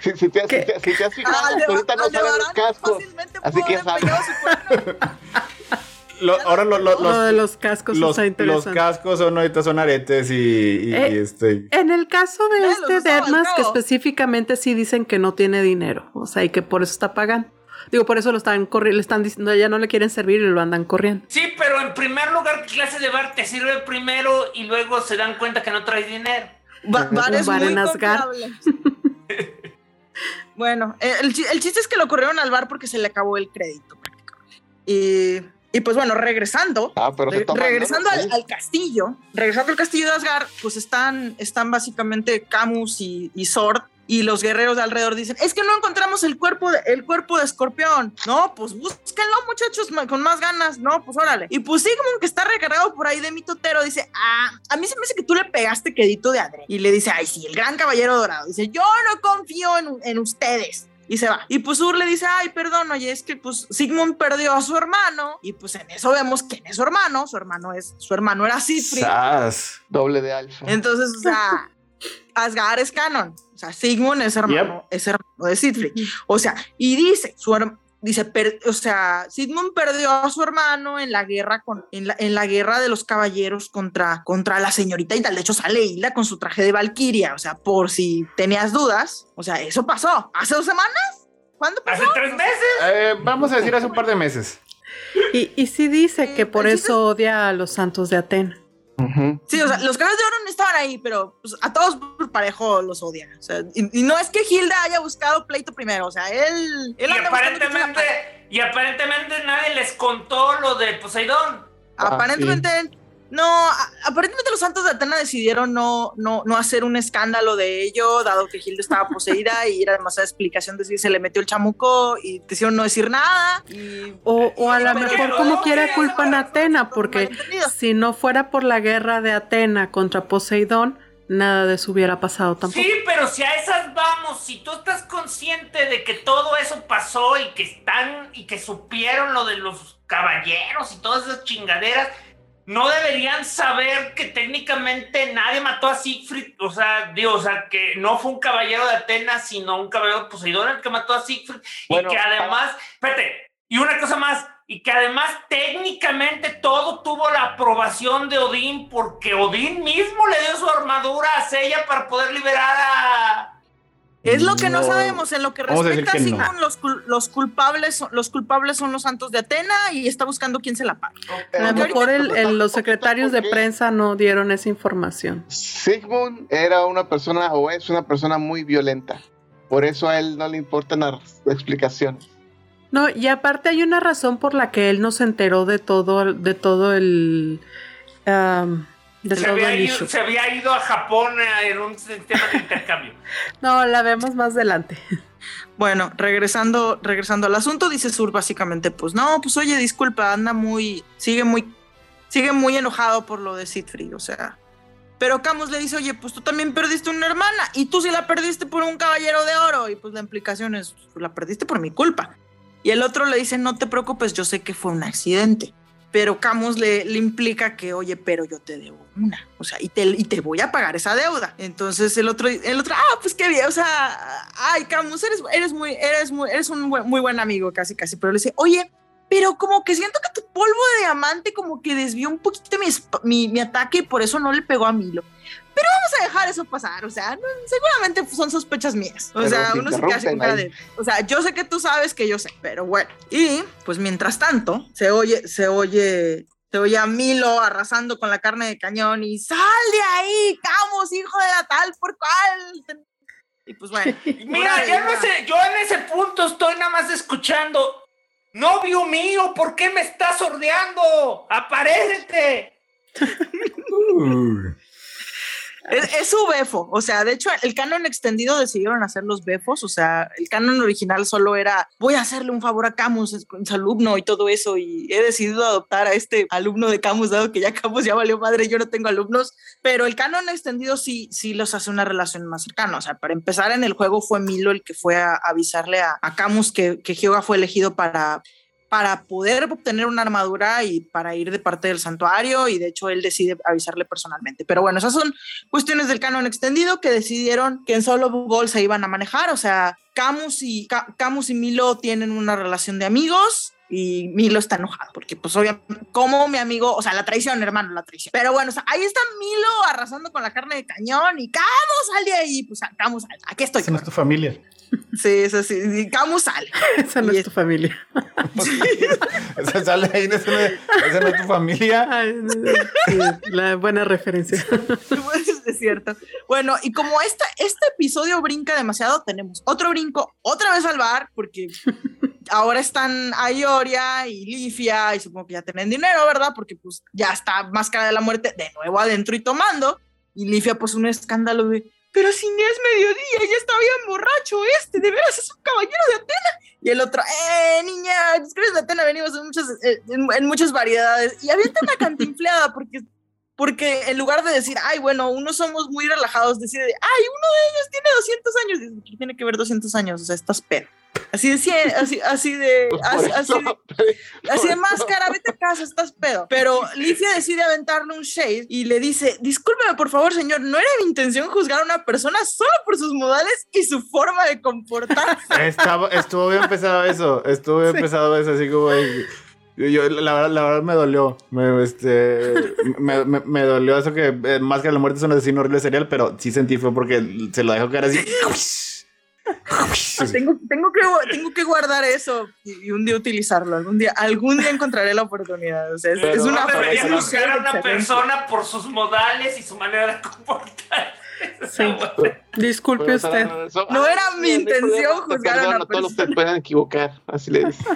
Si, si te, si te- si te has fijado, de- ahorita no salen los cascos. fácilmente así que haber Lo- ahora lo- lo- Lo de los, los cascos los, está los interesante. cascos son ahorita son aretes y, y- Eh, y este. En el caso de este los al Deadmas, que específicamente sí dicen que no tiene dinero, o sea, y que por eso está pagando. Digo, por eso lo están corriendo, le están diciendo, ya no le quieren servir y lo andan corriendo. Sí, pero en primer lugar, ¿qué clase de bar te sirve primero y luego se dan cuenta que no traes dinero? Ba- bar es bar muy en Asgard. confiable. bueno, eh, el, el chiste es que lo corrieron al bar porque se le acabó el crédito. prácticamente. Y, y pues bueno, regresando, Ah, regresando al, Sí. al castillo, regresando al castillo de Asgard, pues están, están básicamente Camus y, y Sword y los guerreros de alrededor dicen, es que no encontramos el cuerpo de, el cuerpo de escorpión. No, pues búsquenlo muchachos con más ganas. No, pues órale. Y pues Sigmund que está recargado por ahí de mitotero dice, ah, a mí se me hace que tú le pegaste quedito de Adre. Y le dice, ay sí, el gran caballero dorado. Dice, yo no confío en, en ustedes. Y se va. Y pues Ur le dice, ay, perdón, oye, es que pues Sigmund perdió a su hermano. Y pues en eso vemos quién es su hermano. Su hermano es, su hermano era Siegfried. ¡Sas! Doble de alfa. Entonces, o sea, Asgard es canon. O sea, Sigmund es hermano, es hermano de Siegfried. O sea, y dice, su hermano. Dice, per- o sea, Sigmund perdió a su hermano en la guerra con, en la, en la guerra de los caballeros contra, contra la señorita y tal. De hecho, sale Hilda con su traje de Valquiria. O sea, por si tenías dudas. O sea, eso pasó. ¿Hace dos semanas? ¿Cuándo pasó? Hace tres meses. Eh, vamos a decir hace un par de meses. Y, y sí dice que por eso odia a los santos de Sí, o sea, los caballeros de oro no estaban ahí, pero pues, a todos por parejo los odian. O sea, y, y no es que Hilda haya buscado pleito primero, o sea, él, él Y aparentemente, y aparentemente nadie les contó lo de Poseidón. Ah, Aparentemente, no, aparentemente los santos de Atena decidieron no, no, no hacer un escándalo de ello, dado que Hilda estaba poseída y era demasiada explicación decir se le metió el chamuco y decidieron no decir nada. Y O, o a lo mejor como quiera culpan a Atena, porque si no fuera por la guerra de Atena contra Poseidón, nada de eso hubiera pasado tampoco. Sí, pero si a esas vamos, si tú estás consciente de que todo eso pasó y que están y que supieron lo de los caballeros y todas esas chingaderas, no deberían saber que técnicamente nadie mató a Siegfried, o sea, digo, o sea, que no fue un caballero de Atenas, sino un caballero Poseidón el que mató a Siegfried. Bueno, y que además, espérate, y una cosa más, y que además técnicamente todo tuvo la aprobación de Odín porque Odín mismo le dio su armadura a Sella para poder liberar a... Es lo que no, No. sabemos. En lo que respecta a no. Sigmund, los, cul- los culpables son, los culpables son los santos de Atena y está buscando quién se la pague. A lo ahorita mejor el- el- los secretarios de prensa no dieron esa información. Sigmund era una persona o es una persona muy violenta. Por eso a él no le importan las explicaciones. No, y aparte hay una razón por la que él no se enteró de todo, de todo el, de Se todo había, el ido, issue. se había ido a Japón eh, en un sistema de intercambio. No, la vemos más adelante. Bueno, regresando, regresando al asunto, dice Sur básicamente, pues no, pues oye, disculpa, anda muy, sigue muy, sigue muy enojado por lo de Siegfried, o sea. Pero Camus le dice, oye, pues tú también perdiste una hermana y tú sí la perdiste por un caballero de oro. Y pues la implicación es, "Pues, la perdiste por mi culpa. Y el otro le dice, no te preocupes, yo sé que fue un accidente. Pero Camus le, implica que, oye, pero yo te debo una. O sea, y te, y te voy a pagar esa deuda. Entonces el otro, el otro, ah, pues qué bien. O sea, ay, Camus, eres, eres muy, eres muy, eres un muy buen amigo, casi, casi. Pero le dice, oye, pero como que siento que tu polvo de diamante como que desvió un poquito mi, mi, mi ataque y por eso no le pegó a Milo. Pero vamos a dejar eso pasar, o sea, no- seguramente son sospechas mías. O Pero sea, uno se queda con cara de, o sea, yo sé que tú sabes que yo sé, pero bueno. Y pues mientras tanto, se oye, se oye, se oye a Milo arrasando con la carne de cañón y sal de ahí, Camus, hijo de la tal por cual. Y pues bueno. Mira, no sé, yo en ese punto estoy nada más escuchando. Novio mío, ¿por qué me estás sordeando? ¡Aparécete! Es, es su befo, o. Sea, de hecho, el canon extendido decidieron hacer los befos, o sea, el canon original solo era voy a hacerle un favor a Camus, es alumno y todo eso, y he decidido adoptar a este alumno de Camus, dado que ya Camus ya valió madre, yo no tengo alumnos, pero el canon extendido sí, sí los hace una relación más cercana, o sea, para empezar en el juego fue Milo el que fue a avisarle a, a Camus que, que Hyoga fue elegido para para poder obtener una armadura y para ir de parte del santuario y de hecho él decide avisarle personalmente. Pero bueno, esas son cuestiones del canon extendido que decidieron que en solo Google se iban a manejar, o sea, Camus y, Ca- Camus y Milo tienen una relación de amigos y Milo está enojado porque pues obviamente como mi amigo, o sea, la traición, hermano, la traición. Pero bueno, o sea, ahí está Milo arrasando con la carne de cañón y Camus sale de ahí, pues Camus sale, aquí estoy. Esa no es tu familia. Sí, eso sí, y Camus sale. Esa no Y es tu familia. Esa sale ahí, esa no, es- esa no es tu familia. Sí, la buena referencia. Pues, es cierto. Bueno, y como esta, este episodio brinca demasiado, tenemos otro brinco otra vez al bar, porque ahora están Ayoria y Lifia, y supongo que ya tienen dinero, ¿verdad? Porque pues ya está Máscara de la Muerte de nuevo adentro y tomando. Y Lifia, pues un escándalo de, pero si ni es mediodía, ya está bien borracho este, de veras es un caballero de Atena. Y el otro, eh, niña, los cabellos de Atena venimos en muchas, eh, en, en muchas variedades. Y avienta una cantinfleada porque porque en lugar de decir, ay, bueno, unos somos muy relajados, decide, ay, uno de ellos tiene 200 años. ¿Qué tiene que ver 200 años? O sea, estás pedo. Así de, así, así de, Pues así, por así eso, de, así de máscara, vete a casa, estás pedo. Pero Licia decide aventarle un shade y le dice, discúlpeme por favor, señor, no era mi intención juzgar a una persona solo por sus modales y su forma de comportarse. Estaba, estuvo bien pesado eso. Estuvo bien pesado eso, así como. Yo, yo, la, verdad, la verdad me dolió. Me, este, me, me- me dolió eso que eh, más que la muerte es un asesino horrible serial, pero sí sentí fue porque se lo dejó caer así. tengo, tengo, que, tengo que guardar eso y, y un día utilizarlo. Algún día, algún día encontraré la oportunidad. O sea, es, una no debería es un juzgar a shade una excelente. persona por sus modales y su manera de comportar. Sí. Disculpe Pero usted. No ah, era mi intención juzgar a una perdono, Todos persona. ustedes pueden equivocar, así le dice.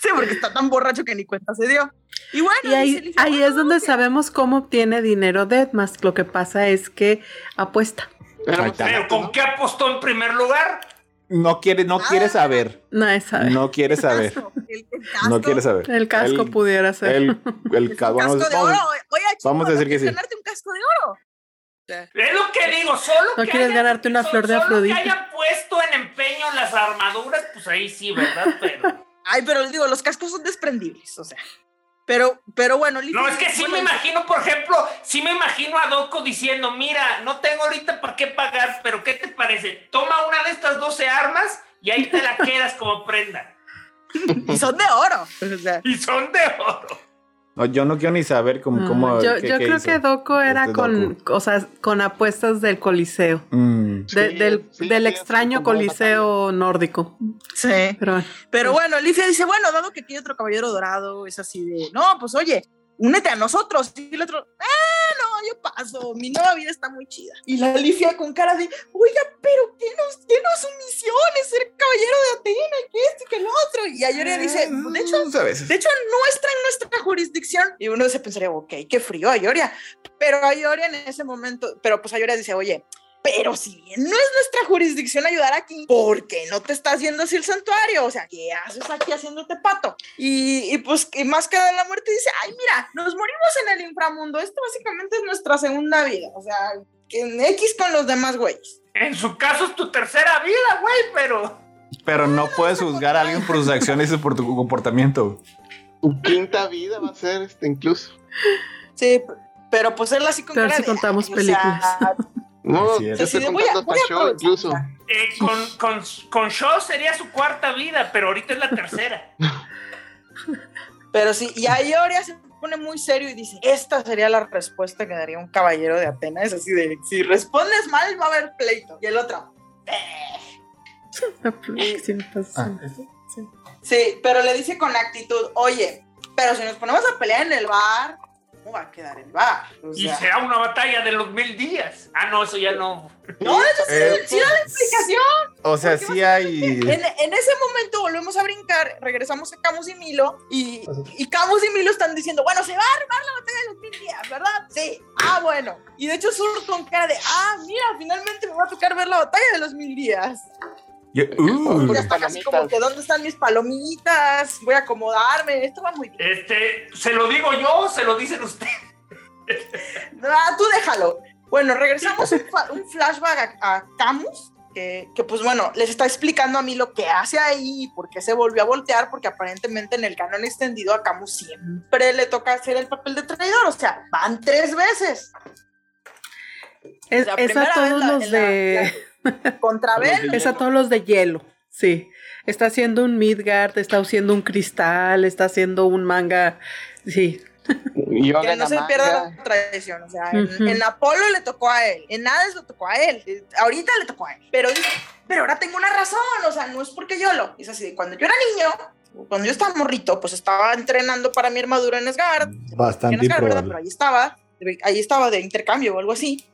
Sí, porque está tan borracho que ni cuenta se dio. Y bueno, Y ahí, dice Alicia, ahí bueno, es donde sabemos cómo obtiene dinero Deadmask. Lo que pasa es que apuesta. Pero, ¿con qué apostó en primer lugar? No quiere, no quiere Ah. saber. No es saber. No quiere saber. El, el casco, No quiere saber. El casco El- pudiera ser. El, el casco de vamos- oro. Oye, chico, vamos a decir ¿no que quieres sí. ganarte un casco de oro. Es lo que digo, solo ¿No que quieres haya- ganarte una flor de solo Afrodita? que haya puesto en empeño las armaduras, pues ahí sí, ¿verdad? Pero... Ay, pero les digo, los cascos son desprendibles, o sea. Pero, pero bueno, No, es que sí bueno, me imagino, por ejemplo, sí me imagino a Doco diciendo, mira, no tengo ahorita para qué pagar, pero ¿qué te parece? Toma una de estas 12 armas y ahí te la quedas como prenda. Y son de oro. O sea, Y son de oro. No, yo no quiero ni saber cómo. No, cómo yo qué- yo qué creo hizo. que Doco era Este con, Doku. o sea, con apuestas del Coliseo. Mm. De- Sí, del sí, del extraño Coliseo nórdico. sí. Pero bueno. Pero bueno, Alicia dice, bueno, dado que aquí hay otro caballero dorado, es así de, no, pues oye, únete a nosotros. Y el otro, ah, no, yo paso, mi nueva vida está muy chida. Y la Alicia con cara de, oiga, pero ¿qué nos, qué nos su misión es ser caballero de Atena, y que esto y que lo otro? Y Ayoria dice, de hecho, de hecho, no está en nuestra jurisdicción. Y uno se pensaría, ok, qué frío, Ayoria. Pero Ayoria en ese momento, pero pues Ayoria dice, oye, pero si bien no es nuestra jurisdicción ayudar aquí, ¿por qué no te estás yendo hacia el santuario? O sea, ¿qué haces aquí haciéndote pato? Y, y pues, y Máscara de la Muerte dice, ay, mira, nos morimos en el inframundo. Esto básicamente es nuestra segunda vida. O sea, que en X con los demás güeyes. En su caso es tu tercera vida, güey, pero... Pero no puedes juzgar a alguien por sus acciones y por tu comportamiento. Tu quinta vida va a ser este incluso. Sí, pero pues él así con Pero si de, contamos o películas. sea, No, estoy voy a- voy a show incluso. Eh, con, con, con Shaw sería su cuarta vida, pero ahorita es la tercera. Pero sí, y ahí Oria se pone muy serio y dice, esta sería la respuesta que daría un caballero de Atenas, es así de, si respondes mal va a haber pleito. Y el otro, "Eh". Sí. Ah. Sí, pero le dice con actitud, oye, pero si nos ponemos a pelear en el bar, ¿cómo va a quedar el bar? O Y será una batalla de los mil días. Ah, no, eso ya no. no, eso sí, Eh, sí da la explicación. O sea, sí hay. En, en ese momento volvemos a brincar, regresamos a Camus y Milo y, y Camus y Milo están diciendo, bueno, se va a armar la batalla de los mil días, ¿verdad? Sí. Ah, bueno. Y de hecho Sur con cara de, ah, mira, finalmente me va a tocar ver la batalla de los mil días. Yo- uh, Ya está casi como palomitas. que, ¿dónde están mis palomitas? Voy a acomodarme, esto va muy bien. Este, ¿se lo digo yo? ¿Se lo dicen ustedes? Tú déjalo. Bueno, regresamos un, fa- un flashback a, a Camus, que, que, pues bueno, les está explicando a mí lo que hace ahí y por qué se volvió a voltear, porque aparentemente en el canon extendido a Camus siempre le toca hacer el papel de traidor, o sea, van tres veces. Es, La es a vez la- los. Contra Bel, de Es a todos los de hielo. Sí. Está haciendo un Midgard, está haciendo un cristal, está haciendo un manga. Sí. Yoga que no se manga. pierda la tradición, o sea, en, Apolo le tocó a él, en Hades le tocó a él, ahorita le tocó a él, pero dice, pero ahora tengo una razón, o sea, no es porque yo lo, es así, de cuando yo era niño, cuando yo estaba morrito, pues estaba entrenando para mi armadura en Asgard, Bastante en Asgard, pero ahí estaba, de- ahí estaba de intercambio o algo así,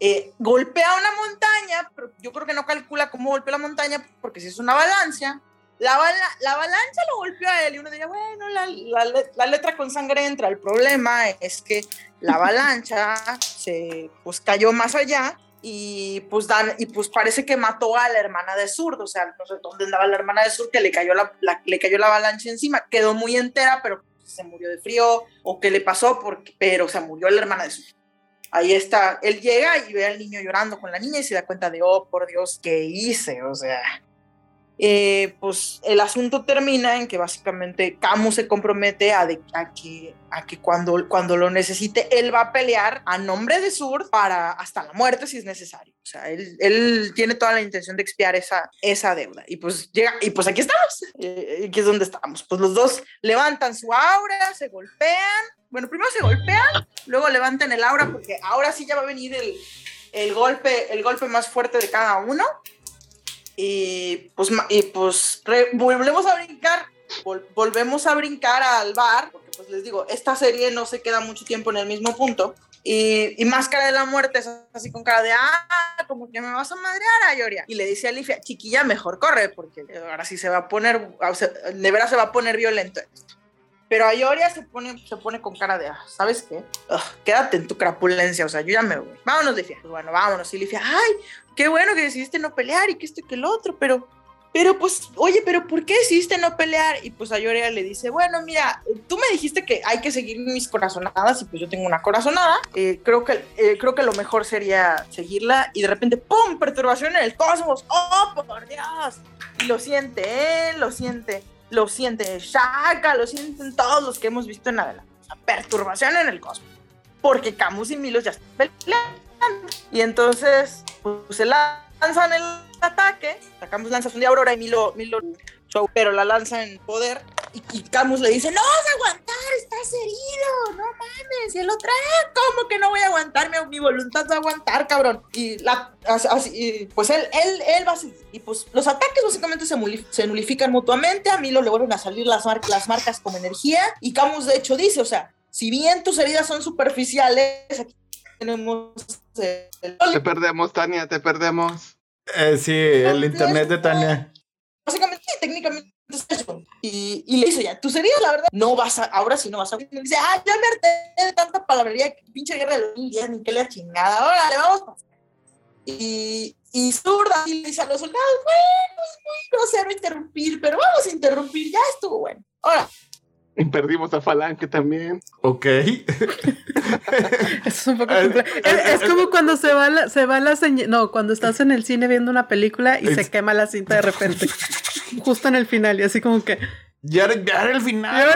eh, golpea una montaña, pero yo creo que no calcula cómo golpea la montaña, porque si es una avalancha, la, bala- la avalancha lo golpeó a él y uno diría, bueno, la, la la letra con sangre entra. El problema es que la avalancha se pues cayó más allá y pues dan y pues parece que mató a la hermana de Sur, o sea, no sé dónde andaba la hermana de Sur que le cayó la, la- le cayó la avalancha encima, quedó muy entera, pero se murió de frío o qué le pasó, porque, pero se murió la hermana de Sur. Ahí está, él llega y ve al niño llorando con la niña y se da cuenta de, oh, por Dios, ¿qué hice? O sea, eh, pues el asunto termina en que básicamente Camus se compromete a, que, cuando, cuando lo necesite, él va a pelear a nombre de Sur para hasta la muerte si es necesario. O sea, él, él tiene toda la intención de expiar esa, esa deuda. Y pues llega, y pues aquí estamos. Eh, aquí es donde estamos. Pues los dos levantan su aura, se golpean. Bueno, primero se golpean, luego levantan el aura porque ahora sí ya va a venir el, el golpe, el golpe más fuerte de cada uno. Y pues, y pues re- volvemos a brincar, vol- volvemos a brincar al bar, porque pues les digo, esta serie no se queda mucho tiempo en el mismo punto. Y, y Máscara de la Muerte es así con cara de, ah, como que me vas a madrear a Yoria. Y le dice a Alifia, chiquilla, mejor corre, porque ahora sí se va a poner, de veras se va a poner violento esto. Pero a Yoria se pone, se pone con cara de, ah, ¿sabes qué? Ugh, quédate en tu crapulencia, o sea, yo ya me voy. Vámonos, Lifia. Pues bueno, vámonos. Y Lifia, ay, qué bueno que decidiste no pelear y que esto y que el otro, pero, pero pues, oye, pero ¿por qué decidiste no pelear? Y pues a Yoria le dice, bueno, mira, tú me dijiste que hay que seguir mis corazonadas y pues yo tengo una corazonada. Eh, creo, que, eh, creo que lo mejor sería seguirla y de repente, ¡pum! Perturbación en el cosmos. ¡Oh, por Dios! Y lo siente él, lo siente, lo siente Shaka, lo sienten todos los que hemos visto en. O sea, perturbación en el cosmos. Porque Camus y Milos ya están peleando. Y entonces, pues se lanzan el ataque. Camus lanza su de Aurora y Milo, Milo pero la lanza en poder. Y, y Camus le dice: No vas a aguantar, estás herido, no mames. Y el otro, "Ah, ¿cómo que no voy a aguantar? Mi, mi voluntad va a aguantar, cabrón. Y, la, as- así, y, pues él, él, él va a seguir. Y pues los ataques básicamente se, muli- se nulifican mutuamente. A Milo le vuelven a salir las, mar- las marcas como energía. Y Camus, de hecho, dice: O sea, si bien tus heridas son superficiales, aquí tenemos el Te perdemos, Tania, te perdemos. Eh, sí, el internet de Tania. básicamente, sí, técnicamente. Y, y le dice ya, tus heridas, la verdad, no vas a, ahora sí no vas a. Y dice, ah, ya me harté de tanta palabrería, pinche guerra de los mil días, ni que la chingada, ahora le vamos. Y, y zurda, y dice a los soldados, bueno, es muy grosero interrumpir, pero vamos a interrumpir, ya estuvo bueno. Ahora, Y perdimos a Falange también. Ok. Eso es un poco complejo. eh, Es, es eh, como cuando se va la, se va la señal. No, cuando estás en el cine viendo una película y se quema la cinta de repente. Justo en el final, y así como que. Ya, era- ya era el final.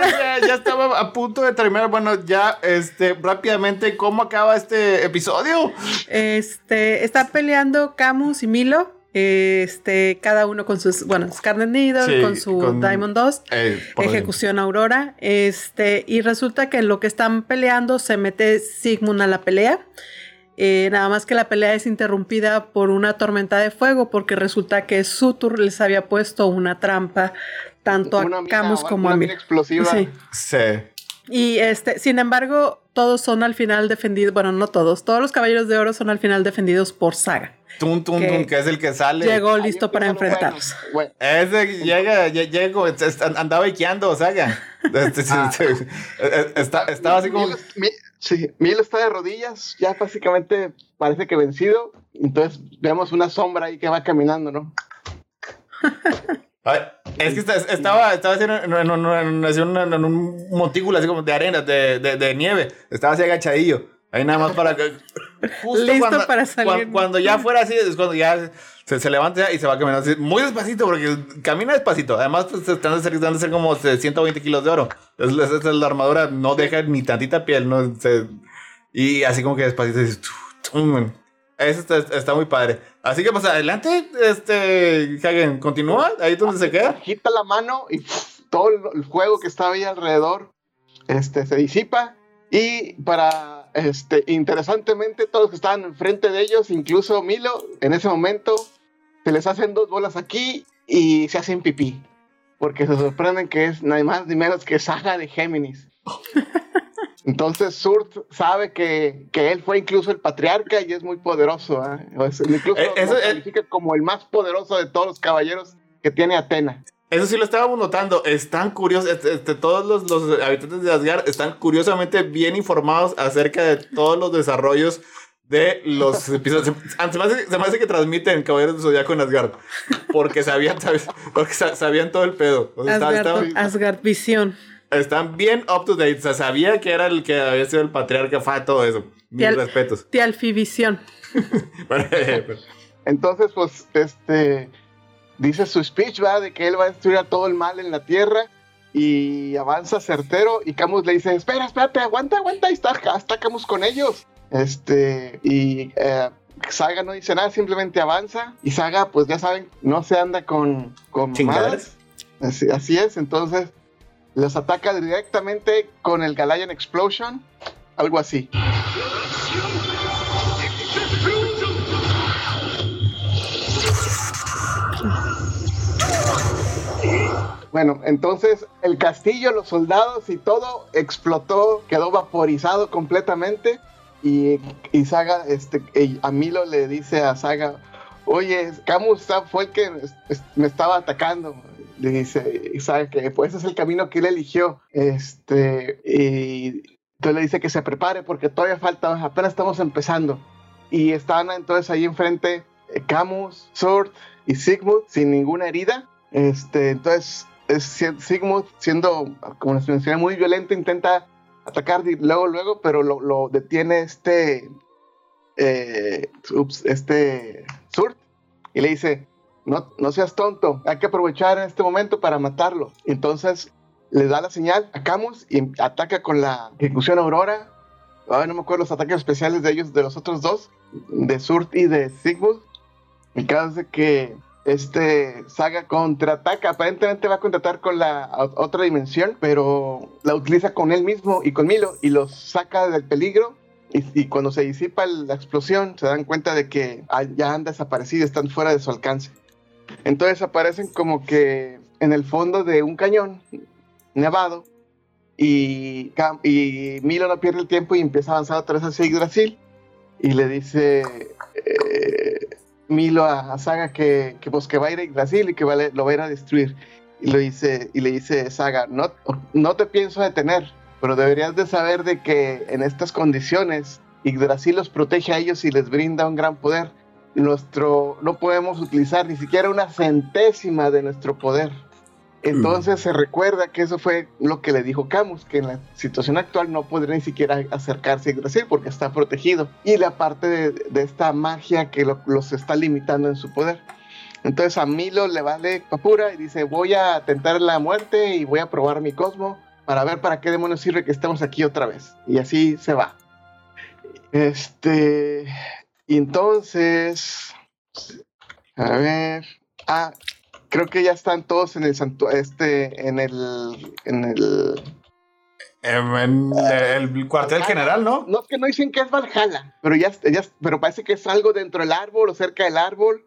Ya estaba a punto de terminar. Bueno, ya, este, rápidamente, ¿cómo acaba este episodio? Este, está peleando Camus y Milo. Este, cada uno con sus, bueno, Scarlet Needle, Sí, con su con- Diamond Dust, Eh, Ejecución Aurora. Este, y resulta que en lo que están peleando se mete Sigmund a la pelea. Eh, nada más que la pelea es interrumpida por una tormenta de fuego, porque resulta que Sutur les había puesto una trampa tanto Una a mina Camus como una a Mir. explosiva. Sí. Sí. Y este, sin embargo, todos son al final defendidos, bueno, no todos, todos los caballeros de oro son al final defendidos por Saga. Tum, tum, Que tum, que es el que sale. Llegó listo para lo enfrentarlos. bueno. Ese llega, lle- llegó, andaba iqueando, Saga. Este, Ah. sí, eh, está- estaba así como. Milo, Mi- sí, Milo está de rodillas, ya básicamente parece que vencido. Entonces vemos una sombra ahí que va caminando, ¿no? Ay, es que está- estaba, estaba así en, en- en- en- así en- en un montículo así como de arena, de, de, de nieve. Estaba así agachadillo. Ahí nada más para que. Justo Listo para salir. Cuando, cuando ya fuera así, es cuando ya se, se levanta y se va caminando así, muy despacito, porque camina despacito. Además, pues, están de ser, están de ser como 120 kilos de oro. Es, es- es la armadura no deja ni tantita piel, ¿no? Se- y así como que despacito. dices. Eso está, está muy padre. Así que, pues adelante, este Hagen, continúa ahí donde se queda. Agita la mano y todo el, fuego que estaba ahí alrededor este, se disipa. Y para, este, interesantemente, todos los que estaban enfrente de ellos, incluso Milo, en ese momento, se les hacen dos bolas aquí y se hacen pipí. Porque se sorprenden que es nada más ni menos que Saga de Géminis. Entonces Surt sabe que, que él fue incluso el patriarca y es muy poderoso. ¿ah? O incluso Eh, eso califica como el más poderoso de todos los caballeros que tiene Atena. Eso sí lo estábamos notando. Están curiosos. este, este, todos los, los habitantes de Asgard están curiosamente bien informados acerca de todos los desarrollos de los episodios. Se, se me, hace, se me hace que transmiten Caballeros del Zodiaco en Asgard. Porque sabían. Porque sa- sabían todo el pedo. O sea, Asgard, estaban, Asgard Visión. están bien up to date. O sea, sabía que era el que había sido el patriarca, fa, todo eso. Mis al- respetos. Tialfivisión. Bueno, pero- Entonces, pues, este, dice su speech, va, de que él va a destruir a todo el mal en la tierra y avanza certero y Camus le dice, espera, espérate, aguanta, aguanta, y está, está Camus con ellos. Este, y eh, Saga no dice nada, simplemente avanza y Saga, pues ya saben, no se anda con, con mamadas. Así, así es, entonces los ataca directamente con el Galayan Explosion, algo así. Bueno, entonces el castillo, los soldados y todo explotó, quedó vaporizado completamente. Y, y Saga, este, y a Milo le dice a Saga, oye, Camus fue el que me estaba atacando. Le dice, y Saga que pues ese es el camino que él eligió. Este, y entonces le dice que se prepare porque todavía falta, apenas estamos empezando. Y están entonces ahí enfrente eh, Camus, Sword y Sigmund sin ninguna herida. Este, entonces Sigmund siendo, como les mencioné, muy violento, intenta atacar luego, luego, pero lo, detiene este, eh, ups, este Surt y le dice, no, no seas tonto, hay que aprovechar en este momento para matarlo. Entonces le da la señal a Camus y ataca con la ejecución Aurora. Ay, no me acuerdo los ataques especiales de ellos, de los otros dos, de Surt y de Sigmund. Caso es de que este Saga contraataca, aparentemente va a contratar con la otra dimensión, pero la utiliza con él mismo y con Milo y los saca del peligro. Y, y cuando se disipa la explosión, se dan cuenta de que ah, ya han desaparecido, están fuera de su alcance. Entonces aparecen como que en el fondo de un cañón nevado y, y Milo no pierde el tiempo y empieza a avanzar otra vez hacia Yggdrasil y le dice eh, Milo a, a Saga que, pues, que va a ir a Yggdrasil y que va lo va a ir a destruir. Y, lo dice, y le dice Saga no, no te pienso detener pero deberías de saber de que en estas condiciones Yggdrasil los protege a ellos y les brinda un gran poder nuestro no podemos utilizar ni siquiera una centésima de nuestro poder entonces se recuerda que eso fue lo que le dijo Camus, que en la situación actual no podría ni siquiera acercarse a Yggdrasil porque está protegido. Y la parte de, de esta magia que lo- los está limitando en su poder. Entonces a Milo le vale papura y dice, voy a tentar la muerte y voy a probar mi cosmo para ver para qué demonios sirve que estemos aquí otra vez. Y así se va. Este... Y entonces... A ver. Ah, creo que ya están todos en el santu este, en el, en el. En el cuartel general, ¿no? No, es que no dicen que es Valhalla, pero ya, ya, pero parece que es algo dentro del árbol o cerca del árbol.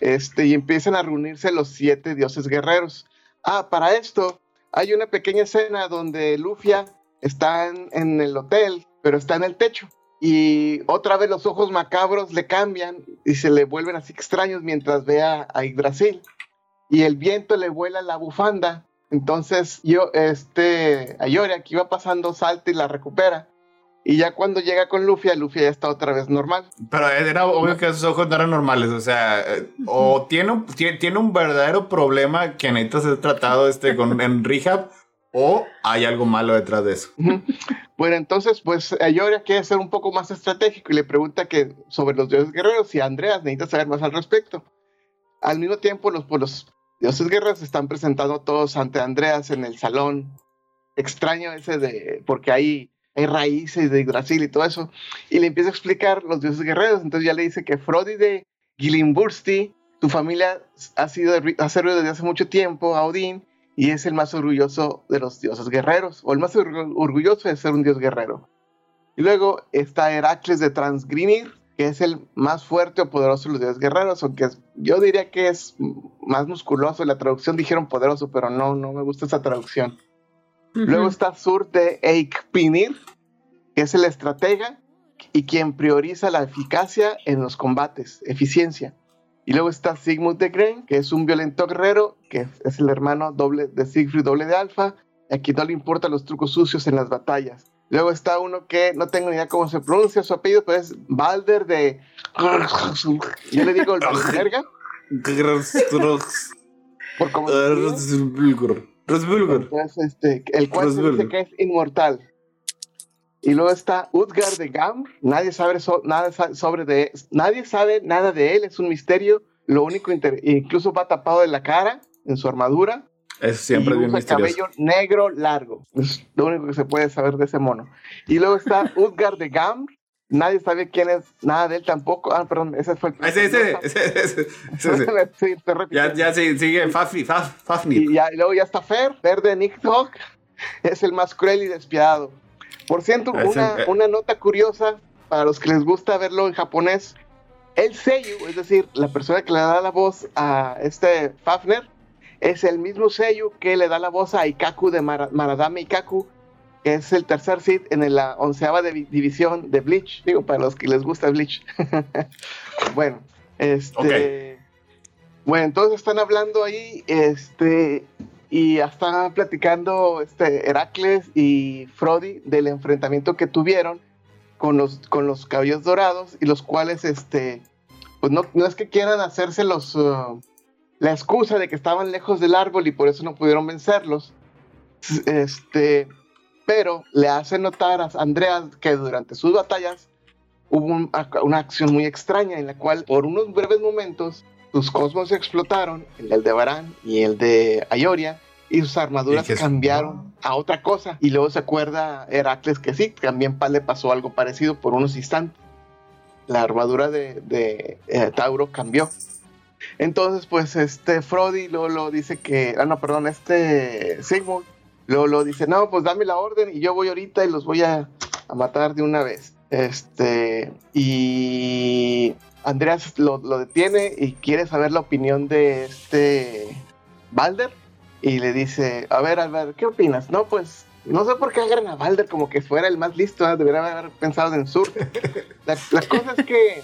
Este, y empiezan a reunirse los siete dioses guerreros. Ah, para esto, hay una pequeña escena donde Lufia está en, el hotel, pero está en el techo. Y otra vez los ojos macabros le cambian y se le vuelven así extraños mientras ve a, a Yggdrasil. Y el viento le vuela la bufanda. Entonces yo, este, Ayoria que iba pasando, salta y la recupera. Y ya cuando llega con Lufia, Lufia ya está otra vez normal. Pero era obvio que esos ojos no eran normales. O sea, eh, o tiene un, tiene un verdadero problema que necesita ser tratado este, con, en rehab, o hay algo malo detrás de eso. Bueno, entonces, pues Ayoria quiere ser un poco más estratégico y le pregunta que sobre los dioses guerreros y Andreas necesita saber más al respecto. Al mismo tiempo, los, pues, los dioses guerreros se están presentando todos ante Andreas en el salón extraño ese de, porque hay hay raíces de Brasil y todo eso. Y le empieza a explicar los dioses guerreros. Entonces ya le dice que Frodi de Gilimbursti, tu familia ha sido ha servido desde hace mucho tiempo a Odín y es el más orgulloso de los dioses guerreros, o el más orgulloso de ser un dios guerrero. Y luego está Heracles de Transgrimir, que es el más fuerte o poderoso de los dioses guerreros, aunque yo diría que es más musculoso. La traducción dijeron poderoso, pero no, no me gusta esa traducción. Luego está Sur de Eikpinir, que es el estratega y quien prioriza la eficacia en los combates, eficiencia. Y luego está Sigmund de Gren, que es un violento guerrero, que es el hermano doble de Siegfried doble de Alfa, a quien no le importan los trucos sucios en las batallas. Luego está uno que no tengo ni idea cómo se pronuncia su apellido, pero es Balder de... Yo le digo el verga. Por como este, el cual se dice que es inmortal. Y luego está Utgar de Gam. Nadie sabe, nada sobre de nadie sabe nada de él, es un misterio. Lo único incluso va tapado de la cara en su armadura. Es siempre y bien usa cabello negro largo. Es lo único que se puede saber de ese mono. Y luego está Utgar de Gam, Nadie sabe quién es, nada de él tampoco. Ah, perdón, ese fue el. Ese, ese, ese, ese, sí, ya, ya sigue Fafni, Fafni. Y, ya, luego ya está Fer, Fer de Nick Dog. Es el más cruel y despiadado. Por cierto, una, eh. una nota curiosa para los que les gusta verlo en japonés. El Seiyu, es decir, la persona que le da la voz a este Fafner, es el mismo Seiyu que le da la voz a Ikaku de Maradame Ikaku que es el tercer seed en la onceava división de Bleach. Digo, para los que les gusta Bleach. bueno, este. Bueno, entonces están hablando ahí, este, y están platicando este, Heracles y Frodi del enfrentamiento que tuvieron con los, con los cabellos dorados y los cuales, este, pues no, no es que quieran hacerse los, uh, la excusa de que estaban lejos del árbol y por eso no pudieron vencerlos. Este, pero le hace notar a Andreas que durante sus batallas hubo una acción muy extraña en la cual por unos breves momentos sus cosmos explotaron, el de Barán y el de Ayoria, y sus armaduras cambiaron a otra cosa. Y luego se acuerda Heracles que sí, también le pasó algo parecido por unos instantes. La armadura de, eh, Tauro cambió. Entonces, pues este Frodi luego lo dice que, ah, no, perdón, este Sigmund lo dice, no, pues dame la orden y yo voy ahorita y los voy a, matar de una vez. Este, y Andreas lo, detiene y quiere saber la opinión de este Balder. Y le dice, a ver, Albert, ¿qué opinas? No, pues no sé por qué agarran a Balder como que fuera el más listo, ¿eh? debería haber pensado en Sur. La, la, cosa es que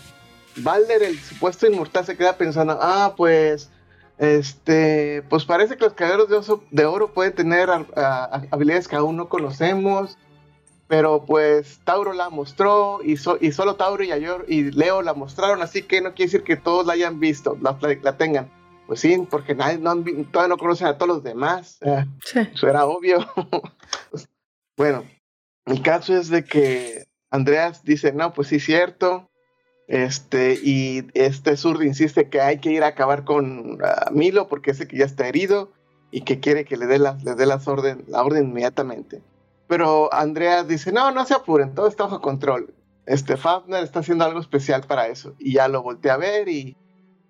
Balder, el supuesto inmortal, se queda pensando, ah, pues este, pues parece que los caballeros de, de oro pueden tener habilidades que aún no conocemos, pero pues Tauro la mostró y, y solo Tauro y, y Leo la mostraron, así que no quiere decir que todos la hayan visto, la, la, tengan. Pues sí, porque nadie, no todavía no conocen a todos los demás. Eso era obvio. bueno, el caso es de que Andreas dice, no, pues sí, cierto. Este, y este Zurd insiste que hay que ir a acabar con ah, Milo porque ese que ya está herido y que quiere que le dé, la, le dé las orden, la orden inmediatamente. Pero Andrea dice, no, no se apuren, todo está bajo control. Este Fafner está haciendo algo especial para eso. Y ya lo voltea a ver y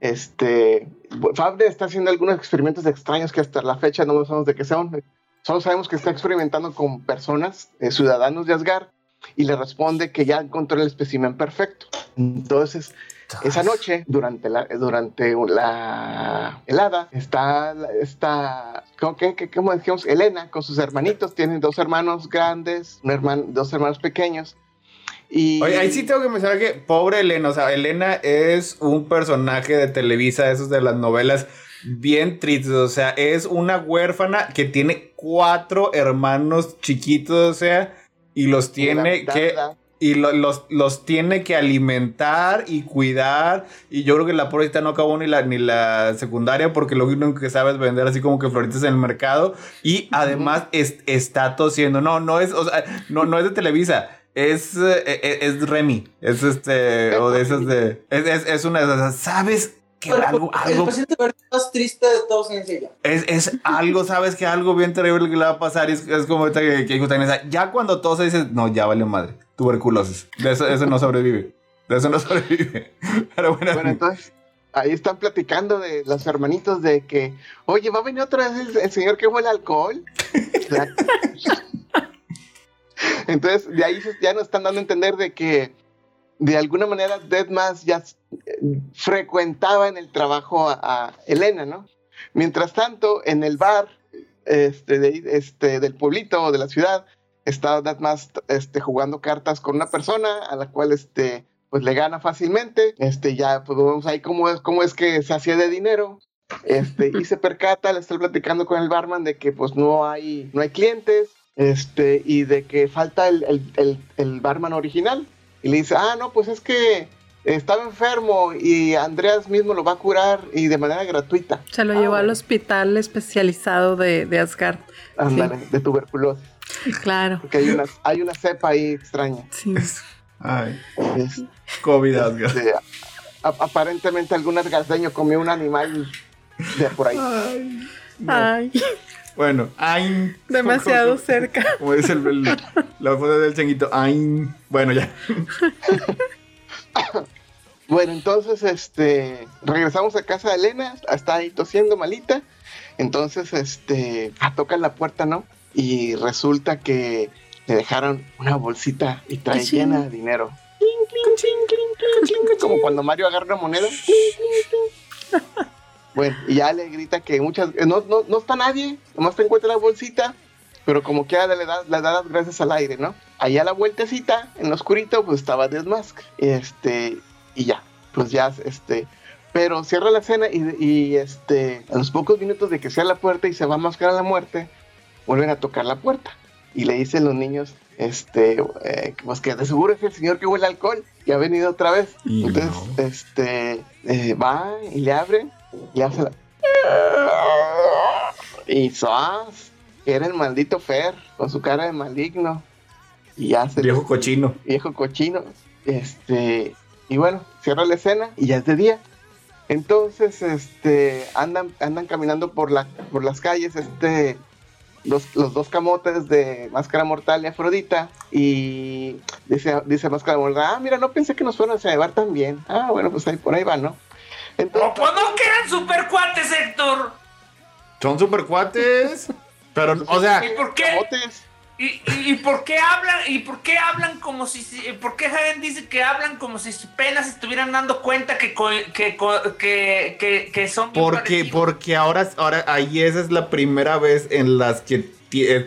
este, Fabne está haciendo algunos experimentos extraños que hasta la fecha no sabemos de qué son. Solo sabemos que está experimentando con personas, eh, ciudadanos de Asgard, y le responde que ya encontró el espécimen perfecto. Entonces, esa noche, durante la, durante la helada, está, está ¿cómo, qué, cómo decíamos? Elena con sus hermanitos, tienen dos hermanos grandes, un hermano, dos hermanos pequeños. Y... Oye, ahí sí tengo que mencionar que pobre Elena, o sea, Elena es un personaje de Televisa, esos de las novelas bien tristes, o sea, es una huérfana que tiene cuatro hermanos chiquitos, o sea, y los tiene que y los, los tiene que alimentar y cuidar. Y yo creo que la pobrecita no acabó ni la, ni la secundaria porque lo único que sabe es vender así como que floritas en el mercado. Y además está tosiendo. No, no es, o sea, no, no es de Televisa. Es, eh, eh, es, Remy. Es este, o de esas de. Es, es, es una de esas. ¿Sabes? Que algo, algo, el paciente más triste de todos en ella. Es, es algo, sabes que algo bien terrible que le va a pasar. Y es, es como ahorita que, que dijo Ya cuando todos se dice, no, ya vale madre tuberculosis. De eso, eso no sobrevive. De eso no sobrevive. Pero bueno. Bueno, entonces, ahí están platicando de los hermanitos de que, oye, va a venir otra vez el, señor que huele alcohol. entonces, de ahí ya nos están dando a entender de que de alguna manera Deadmas ya frecuentaba en el trabajo a, Elena, ¿no? Mientras tanto, en el bar este, este, del pueblito o de la ciudad, está más este, jugando cartas con una persona a la cual pues le gana fácilmente. Este, ya pues vemos ahí cómo es, cómo es que se hacía de dinero. Este, y se percata, le está platicando con el barman de que pues no hay, no hay clientes, y de que falta el, el, el, barman original. Y le dice, ah, no, pues es que estaba enfermo y Andreas mismo lo va a curar y de manera gratuita. Se lo llevó ah, al hospital especializado de, de Asgard. de tuberculosis. Claro. Porque hay una, hay una cepa ahí extraña. Sí. Ay. COVID este, aparentemente algún asgardeño comió un animal de por ahí. Ay. Ay. Bueno, ay. Demasiado cerca. Como dice el, la foto del changuito. Ay. Bueno, ya. bueno, entonces, este, regresamos a casa de Elena. Está ahí tosiendo malita. Entonces, este, a tocar la puerta, ¿no? y resulta que le dejaron una bolsita y trae llena de dinero. Como cuando Mario agarra una moneda. Bueno, y ya le grita que muchas. No, no, no está nadie, nomás te encuentra la bolsita, pero como que le da, le da las gracias al aire, ¿no? Allá a la vueltecita, en lo oscurito, pues estaba Desmask. Este, y ya, pues ya, este. Pero cierra la escena y, y, este, a los pocos minutos de que sea la puerta y se va a mascar a la muerte, vuelven a tocar la puerta y le dicen los niños, este, eh, pues que de seguro es el señor que huele alcohol, que ha venido otra vez. Entonces, este, eh, va y le abre, y hace la... Y Soaz, era el maldito Fer, con su cara de maligno. Y hace... Viejo cochino. Viejo cochino. Este, y bueno, cierra la escena y ya es de día. Entonces, este, andan, andan caminando por, la, por las calles, este, los, dos camotes de Máscara Mortal y Afrodita. Y dice, dice Máscara Mortal, ah, mira, no pensé que nos fueran a llevar tan bien. Ah, bueno, pues ahí por ahí va, ¿no? Entonces, pues no que eran super cuates, Héctor. Son super cuates. Pero, o sea, ¿y por qué? ¿Y, y, por qué hablan? ¿Y por qué hablan como si... ¿Por qué Hagen dice que hablan como si apenas estuvieran dando cuenta que, que, que, que, son... Porque, porque ahora, ahora ahí esa es la primera vez en las que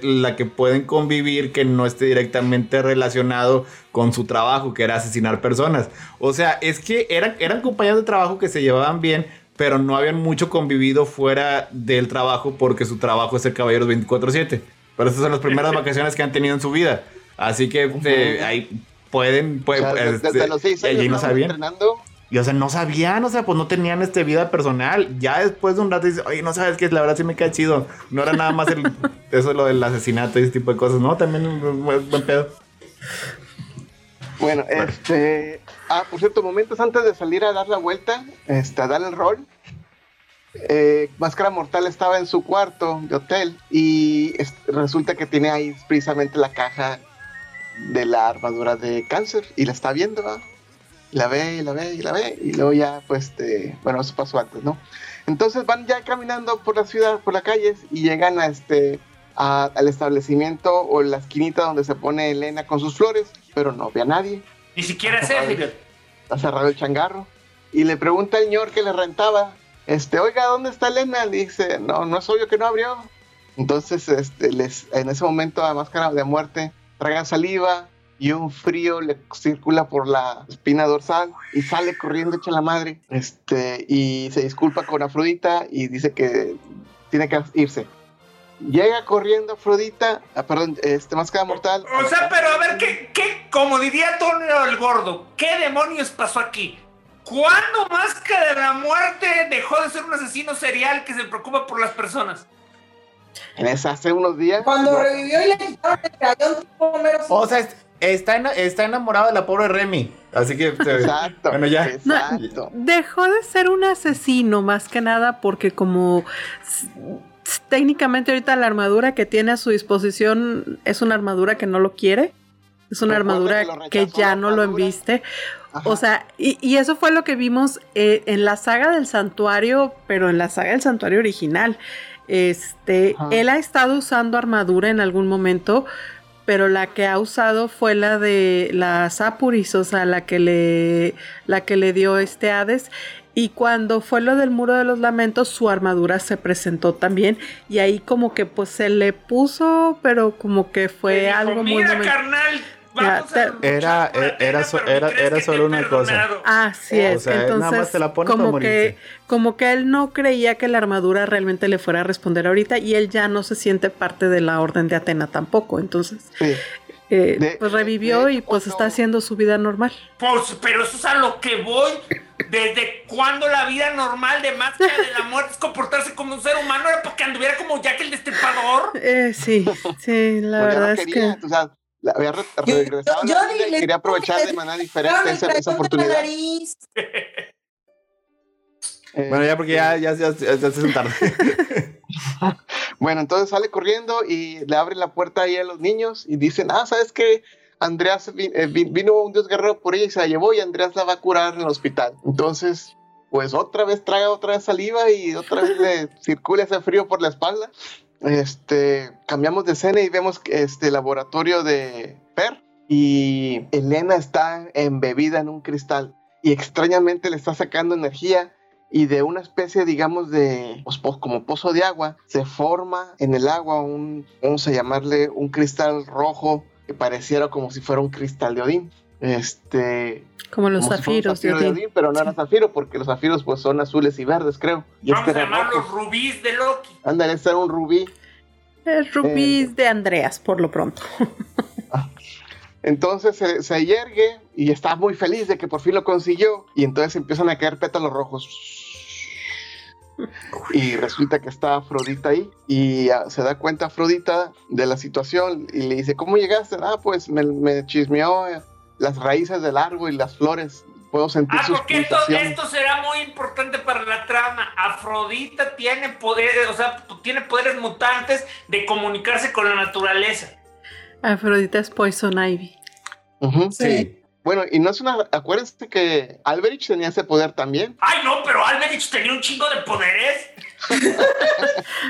la que pueden convivir que no esté directamente relacionado con su trabajo, que era asesinar personas. O sea, es que eran, eran compañeros de trabajo que se llevaban bien, pero no habían mucho convivido fuera del trabajo porque su trabajo es ser caballeros 24/7. Pero estas son las primeras vacaciones que han tenido en su vida. Así que eh, ahí pueden. Pues, desde, los seis años no sabían. Entrenando. Y o sea, no sabían, o sea, pues no tenían este vida personal. Ya después de un rato dice, oye, no sabes que la verdad sí me cae chido. No era nada más el, eso lo del asesinato y ese tipo de cosas, ¿no? También buen pedo. Bueno, este. Ah, por cierto, momentos antes de salir a dar la vuelta, este, a dar el rol, eh, Máscara Mortal estaba en su cuarto de hotel y resulta que tiene ahí precisamente la caja de la armadura de cáncer y la está viendo. La ve y la ve y la ve y luego ya pues este, bueno, eso pasó antes, ¿no? Entonces van ya caminando por la ciudad, por las calles y llegan a este a- al establecimiento o la esquinita donde se pone Elena con sus flores, pero no ve a nadie. Ni siquiera sé, fíjate. Está cerrado el changarro. Y le pregunta al señor que le rentaba, este, oiga, ¿dónde está Elena? Le dice, no, no es obvio que no abrió. Entonces, este, les, en ese momento a Máscara de Muerte traga saliva y un frío le circula por la espina dorsal y sale corriendo hecha la madre. Este, y se disculpa con Afrodita y dice que tiene que irse. Llega corriendo Afrodita, ah, perdón, este Máscara Mortal. O sea, pero a ver, ¿qué, qué, como diría Antonio el Gordo, ¿qué demonios pasó aquí? ¿Cuándo Máscara de la Muerte dejó de ser un asesino serial que se preocupa por las personas? En esa, hace unos días. Cuando revivió y le quitaron el tipo Homero O sea, está, está enamorado de la pobre Remy. Así que. Exacto. Bueno, ya. Exacto. Dejó de ser un asesino más que nada porque como técnicamente ahorita la armadura que tiene a su disposición es una armadura que no lo quiere. Es una Recuerda armadura que ya no lo embiste. Ajá. O sea, y, y eso fue lo que vimos eh, en la saga del santuario, pero en la saga del santuario original. Este, Ajá. él ha estado usando armadura en algún momento, pero la que ha usado fue la de la Sapuris, o sea, la que le, la que le dio este Hades. Y cuando fue lo del muro de los lamentos, su armadura se presentó también. Y ahí como que pues se le puso, pero como que fue dijo, algo muy Mira, carnal, vamos Ya, a te- luchar Era- la era- era- ¿crees era que solo una cosa. Así O es, sea, nada entonces más te la pones para como que como que él no creía que la armadura realmente le fuera a responder ahorita y él ya no se siente parte de la orden de Atena tampoco, entonces Sí. eh, De- pues revivió de- y pues está haciendo su vida normal. Pues, pero eso es a lo que voy. ¿Desde cuándo la vida normal de Máscara de la Muerte es comportarse como un ser humano? Era porque anduviera como Jack el Destripador. Eh, sí, sí, la Pues verdad no es quería, que o sea, había re- Yo- regresado a yo- la yo vida y le- quería aprovechar de manera diferente esa, oportunidad. Eh, Bueno, ya porque ya, ya, ya, ya, ya se hace tarde. Bueno, entonces sale corriendo y le abre la puerta ahí a los niños y dicen, ah, ¿sabes qué? Andreas eh, vi- vino un dios guerrero por ella y se la llevó y Andreas la va a curar en el hospital. Entonces, pues otra vez traga otra vez saliva y otra vez le circula ese frío por la espalda. Este, cambiamos de escena y vemos este laboratorio de Per y Elena está embebida en un cristal y extrañamente le está sacando energía y de una especie, digamos, de pues, como pozo de agua, se forma en el agua un, vamos a llamarle un cristal rojo que pareciera como si fuera un cristal de Odín. Este, como los como zafiros de zafiro de Odín. Odín, pero no era zafiro porque los zafiros pues son azules y verdes, creo. Y Vamos este a llamarlos rojo. rubíes de Loki. Ándale, este era un rubí. El rubí de Andreas, por lo pronto. Entonces se, se yergue y está muy feliz de que por fin lo consiguió. Y entonces empiezan a caer pétalos rojos. Y resulta que está Afrodita ahí. Y ah, se da cuenta Afrodita de la situación. Y le dice: ¿Cómo llegaste? Ah, pues me, me chismeó eh, las raíces del árbol y las flores. Puedo sentir Ah, sus porque esto, pulsaciones. esto será muy importante para la trama. Afrodita tiene poderes, o sea, tiene poderes mutantes de comunicarse con la naturaleza. Afrodita es Poison Ivy. Ujú. Sí. Bueno, y no es una. Acuérdense que Alberich tenía ese poder también. Ay, no, pero Alberich tenía un chingo de poderes.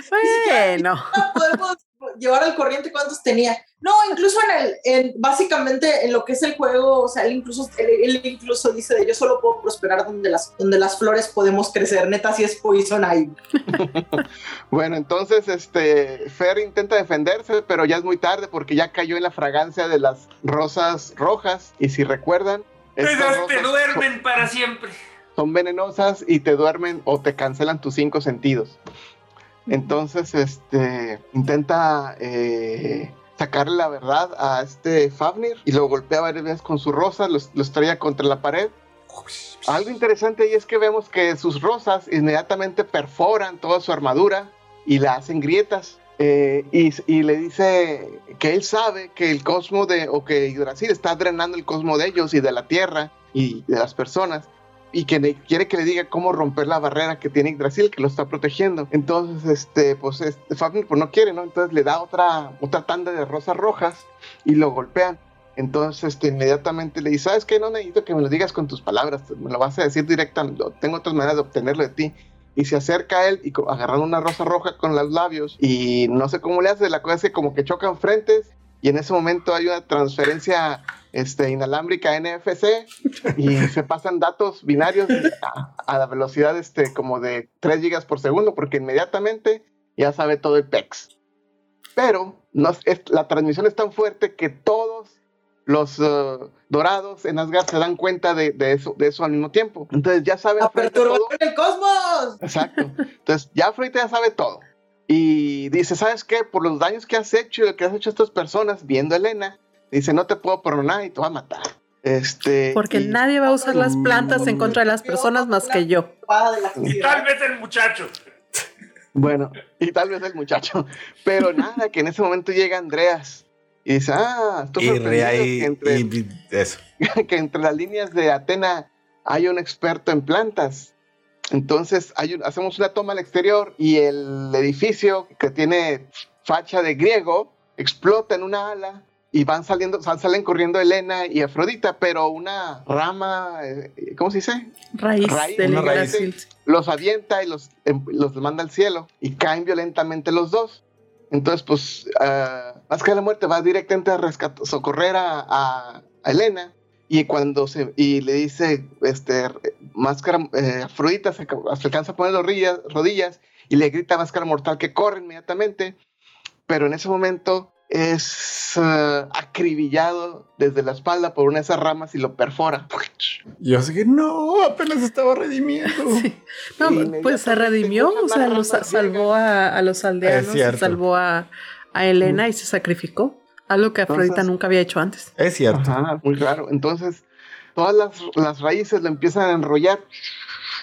Bueno, No podemos llevar al corriente cuántos tenía. No, incluso en el, en, básicamente en lo que es el juego, o sea, él incluso, él, él incluso dice de yo solo puedo prosperar donde las, donde las flores podemos crecer. Neta, si es Poison Ivy. Bueno, entonces este Fer intenta defenderse, pero ya es muy tarde porque ya cayó en la fragancia de las rosas rojas. Y si recuerdan, estas Esas te duermen para siempre. son venenosas y te duermen o te cancelan tus cinco sentidos. Entonces, este intenta eh, sacarle la verdad a este Fafnir y lo golpea varias veces con su rosa, los, los contra la pared. Algo interesante ahí es que vemos que sus rosas inmediatamente perforan toda su armadura y la hacen grietas. Eh, y, y le dice que él sabe que el cosmo de, o que Yggdrasil está drenando el cosmo de ellos y de la tierra y de las personas y que le- quiere que le diga cómo romper la barrera que tiene Yggdrasil que lo está protegiendo. Entonces, este, pues, este, Fafnir pues no quiere, ¿no? Entonces le da otra, otra tanda de rosas rojas y lo golpean. Entonces, este, inmediatamente le dice, ¿sabes qué? No necesito que me lo digas con tus palabras, me lo vas a decir directamente, tengo otras maneras de obtenerlo de ti. Y se acerca a él y agarrando una rosa roja con los labios y no sé cómo le hace, la cosa es como que chocan frentes y en ese momento hay una transferencia este, inalámbrica NFC y se pasan datos binarios a, a la velocidad este, como de 3 gigas por segundo porque inmediatamente ya sabe todo el PEX. Pero no, es- la transmisión es tan fuerte que todos los eh, dorados en Asgard se dan cuenta de, de eso, de eso al mismo tiempo. Entonces ya saben ¡La frente a del cosmos! Exacto. Entonces, ya Afrodita ya sabe todo. Y dice, ¿sabes qué? Por los daños que has hecho y lo que has hecho a estas personas, viendo a Elena, dice, no te puedo perdonar y te voy a matar. Este, Porque y- nadie va a usar las plantas en contra de las personas más que yo. Y tal vez el muchacho. Bueno, y tal vez el muchacho. Pero nada, que en ese momento llega Andreas y dice, ah, estoy Y sorprendido rea que y, entre, y- eso. que entre las líneas de Atena hay un experto en plantas. Entonces hay un- hacemos una toma al exterior y el edificio que tiene facha de griego explota en una ala y van saliendo, sal- salen corriendo Elena y Afrodita, pero una rama, eh, ¿cómo se dice? Raíz, Raíz, del raíz. Los avienta y los, em- los manda al cielo y caen violentamente los dos. Entonces, pues, ah, Máscara de la Muerte va directamente a rescat- socorrer a, a- a Elena y cuando se y le dice, este, Máscara, eh, Afrodita se, se alcanza a poner las rodillas, rodillas y le grita a Máscara Mortal que corre inmediatamente, pero en ese momento es ah, acribillado desde la espalda por una de esas ramas y lo perfora. Yo sé que no, apenas estaba redimiendo. Sí. No, Inmediatamente pues se redimió, o sea, los salvó a, a los aldeanos, y salvó a, a Elena y se sacrificó. Algo que Afrodita Entonces- nunca había hecho antes. Es cierto. Ajá, muy raro. Entonces, todas las, las raíces lo empiezan a enrollar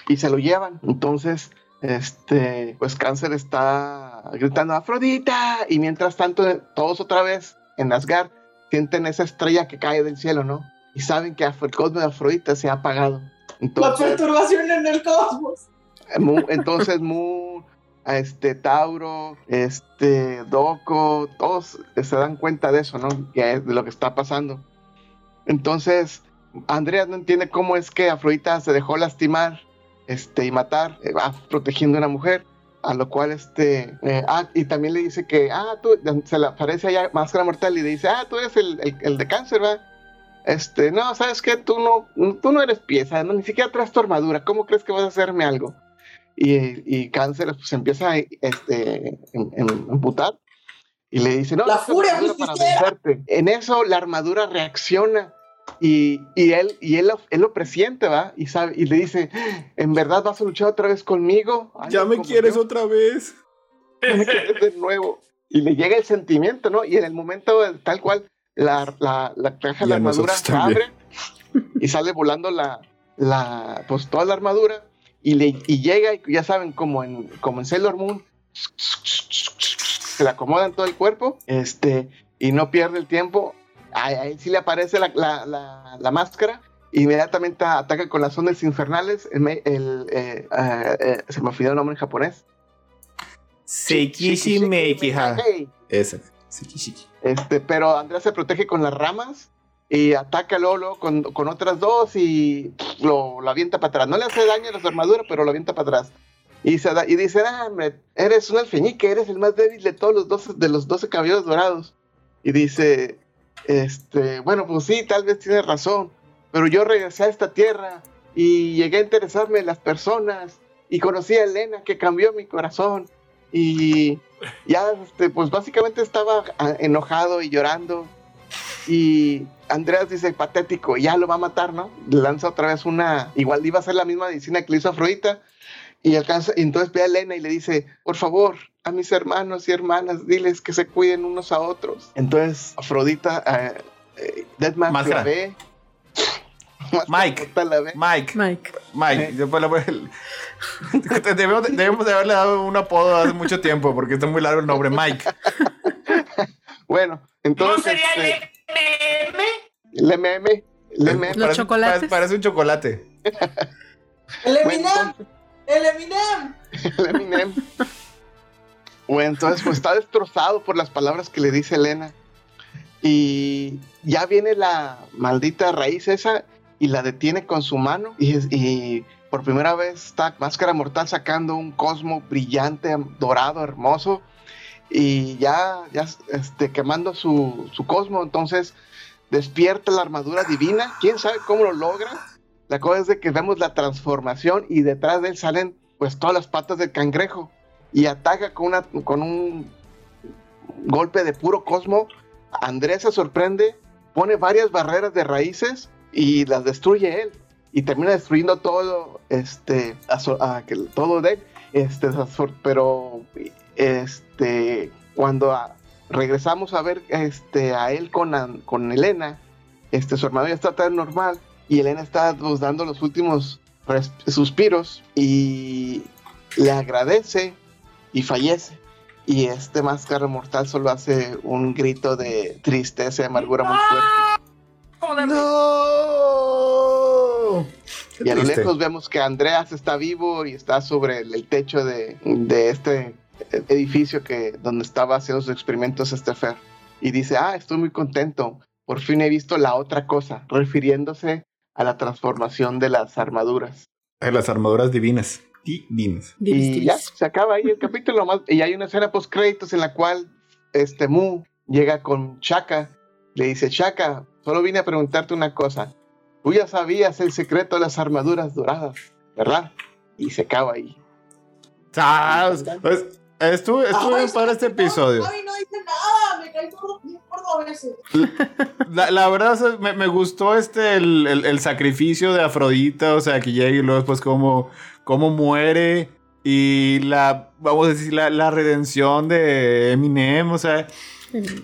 y se lo llevan. Entonces, este, pues Cáncer está gritando Afrodita y mientras tanto todos otra vez en Asgard sienten esa estrella que cae del cielo, ¿no? Y saben que el cosmos de Afrodita se ha apagado. La Entonces, perturbación en el cosmos. Entonces Mu, este Tauro, este Doco, todos se dan cuenta de eso, ¿no? De lo que está pasando. Entonces, Andrea no entiende cómo es que Afrodita se dejó lastimar este, y matar, eh, va protegiendo a una mujer. A lo cual, este, eh, ah, y también le dice que, ah, tú, se le aparece allá Máscara Mortal y le dice, ah, tú eres el, el- el de cáncer, ¿va? Este, no, ¿sabes qué? Tú no, tú no eres pieza, no, ni siquiera traes tu armadura, ¿cómo crees que vas a hacerme algo? Y, y Cáncer pues empieza a este, y le dice, no, La furia para vencerte. En eso la armadura reacciona y, y él, y él, lo, él lo presiente, ¿va? Y, sabe, y le dice, ¿en verdad vas a luchar otra vez conmigo? Ya me quieres yo, otra vez. ya me quieres de nuevo. Y le llega el sentimiento, ¿no? Y en el momento tal cual, la, la, la caja de la armadura se abre y sale volando la, la, pues toda la armadura y, le, y llega, y ya saben, como en, como en Sailor Moon, se le acomoda en todo el cuerpo, este, y no pierde el tiempo. A, a él sí le aparece la, la, la, la máscara, inmediatamente ataca con las ondas infernales. El, eh, eh, eh, se me olvidó el nombre en japonés. Sekishi Meikiha. Ese. Sekishi. Este, pero Andrea se protege con las ramas y ataca luego, luego con, con otras dos y lo, lo avienta para atrás. No le hace daño a su armadura, pero lo avienta para atrás. Y, se da- y dice, ah, hombre, eres un alfeñique, eres el más débil de todos los 12, de los 12 caballeros dorados. Y dice, este, bueno, pues sí, tal vez tienes razón, pero yo regresé a esta tierra y llegué a interesarme en las personas y conocí a Elena que cambió mi corazón y ya, este, pues básicamente estaba ah, enojado y llorando y Andreas dice, patético, ya lo va a matar, ¿no? Le lanza otra vez una, igual iba a ser la misma medicina que le hizo Afrodita y alcanza, y entonces ve a Elena y le dice, por favor, a mis hermanos y hermanas, diles que se cuiden unos a otros. Entonces Afrodita, eh, eh, Máscara. la ve. Mike. Mortal la ve. Mike. Mike. Mike, voy a- debemos, debemos de haberle dado un apodo hace mucho tiempo porque está muy largo el nombre, Mike. Bueno, ¿No entonces sería este, el MM? el MM, el MM, Los Parece- chocolates. Parece, parece un chocolate. El Bueno, Eminem. entonces- El Eminem. el Eminem. Bueno, entonces pues está destrozado por las palabras que le dice Elena. Y ya viene la maldita raíz esa y la detiene con su mano. Y, por primera vez está Máscara Mortal sacando un cosmo brillante, dorado, hermoso. Y ya, ya este, quemando su, su cosmo. Entonces despierta la armadura divina. ¿Quién sabe cómo lo logra? La cosa es de que vemos la transformación y detrás de él salen pues todas las patas del cangrejo y ataca con, una, con un golpe de puro cosmo. Andrés se sorprende, pone varias barreras de raíces y las destruye él y termina destruyendo todo este a, todo de este pero este cuando regresamos a ver este a él con, con Elena este su armadura está tan normal y Elena está pues, dando los últimos suspiros y le agradece y fallece. Y este máscara mortal solo hace un grito de tristeza y amargura muy fuerte. ¡No! Y a lo lejos vemos que Andreas está vivo y está sobre el, techo de, este edificio que donde estaba haciendo sus experimentos Estefer. Y dice, ah, estoy muy contento. Por fin he visto la otra cosa, refiriéndose a la transformación de las armaduras. De las armaduras divinas. Y ya, se acaba ahí el capítulo más. Y hay una escena post créditos en la cual este Mu llega con Chaka. Le dice, Chaka, solo vine a preguntarte una cosa. Tú ya sabías el secreto de las armaduras doradas, ¿verdad? Y se acaba ahí. Pues, estuvo, estuvo bien para este episodio. No dice nada, me caí por, a veces. La, la verdad, me, me, gustó este, el, el, el, sacrificio de Afrodita, o sea, que llegue y luego después como, como muere y la, vamos a decir, la, la redención de Eminem, o sea...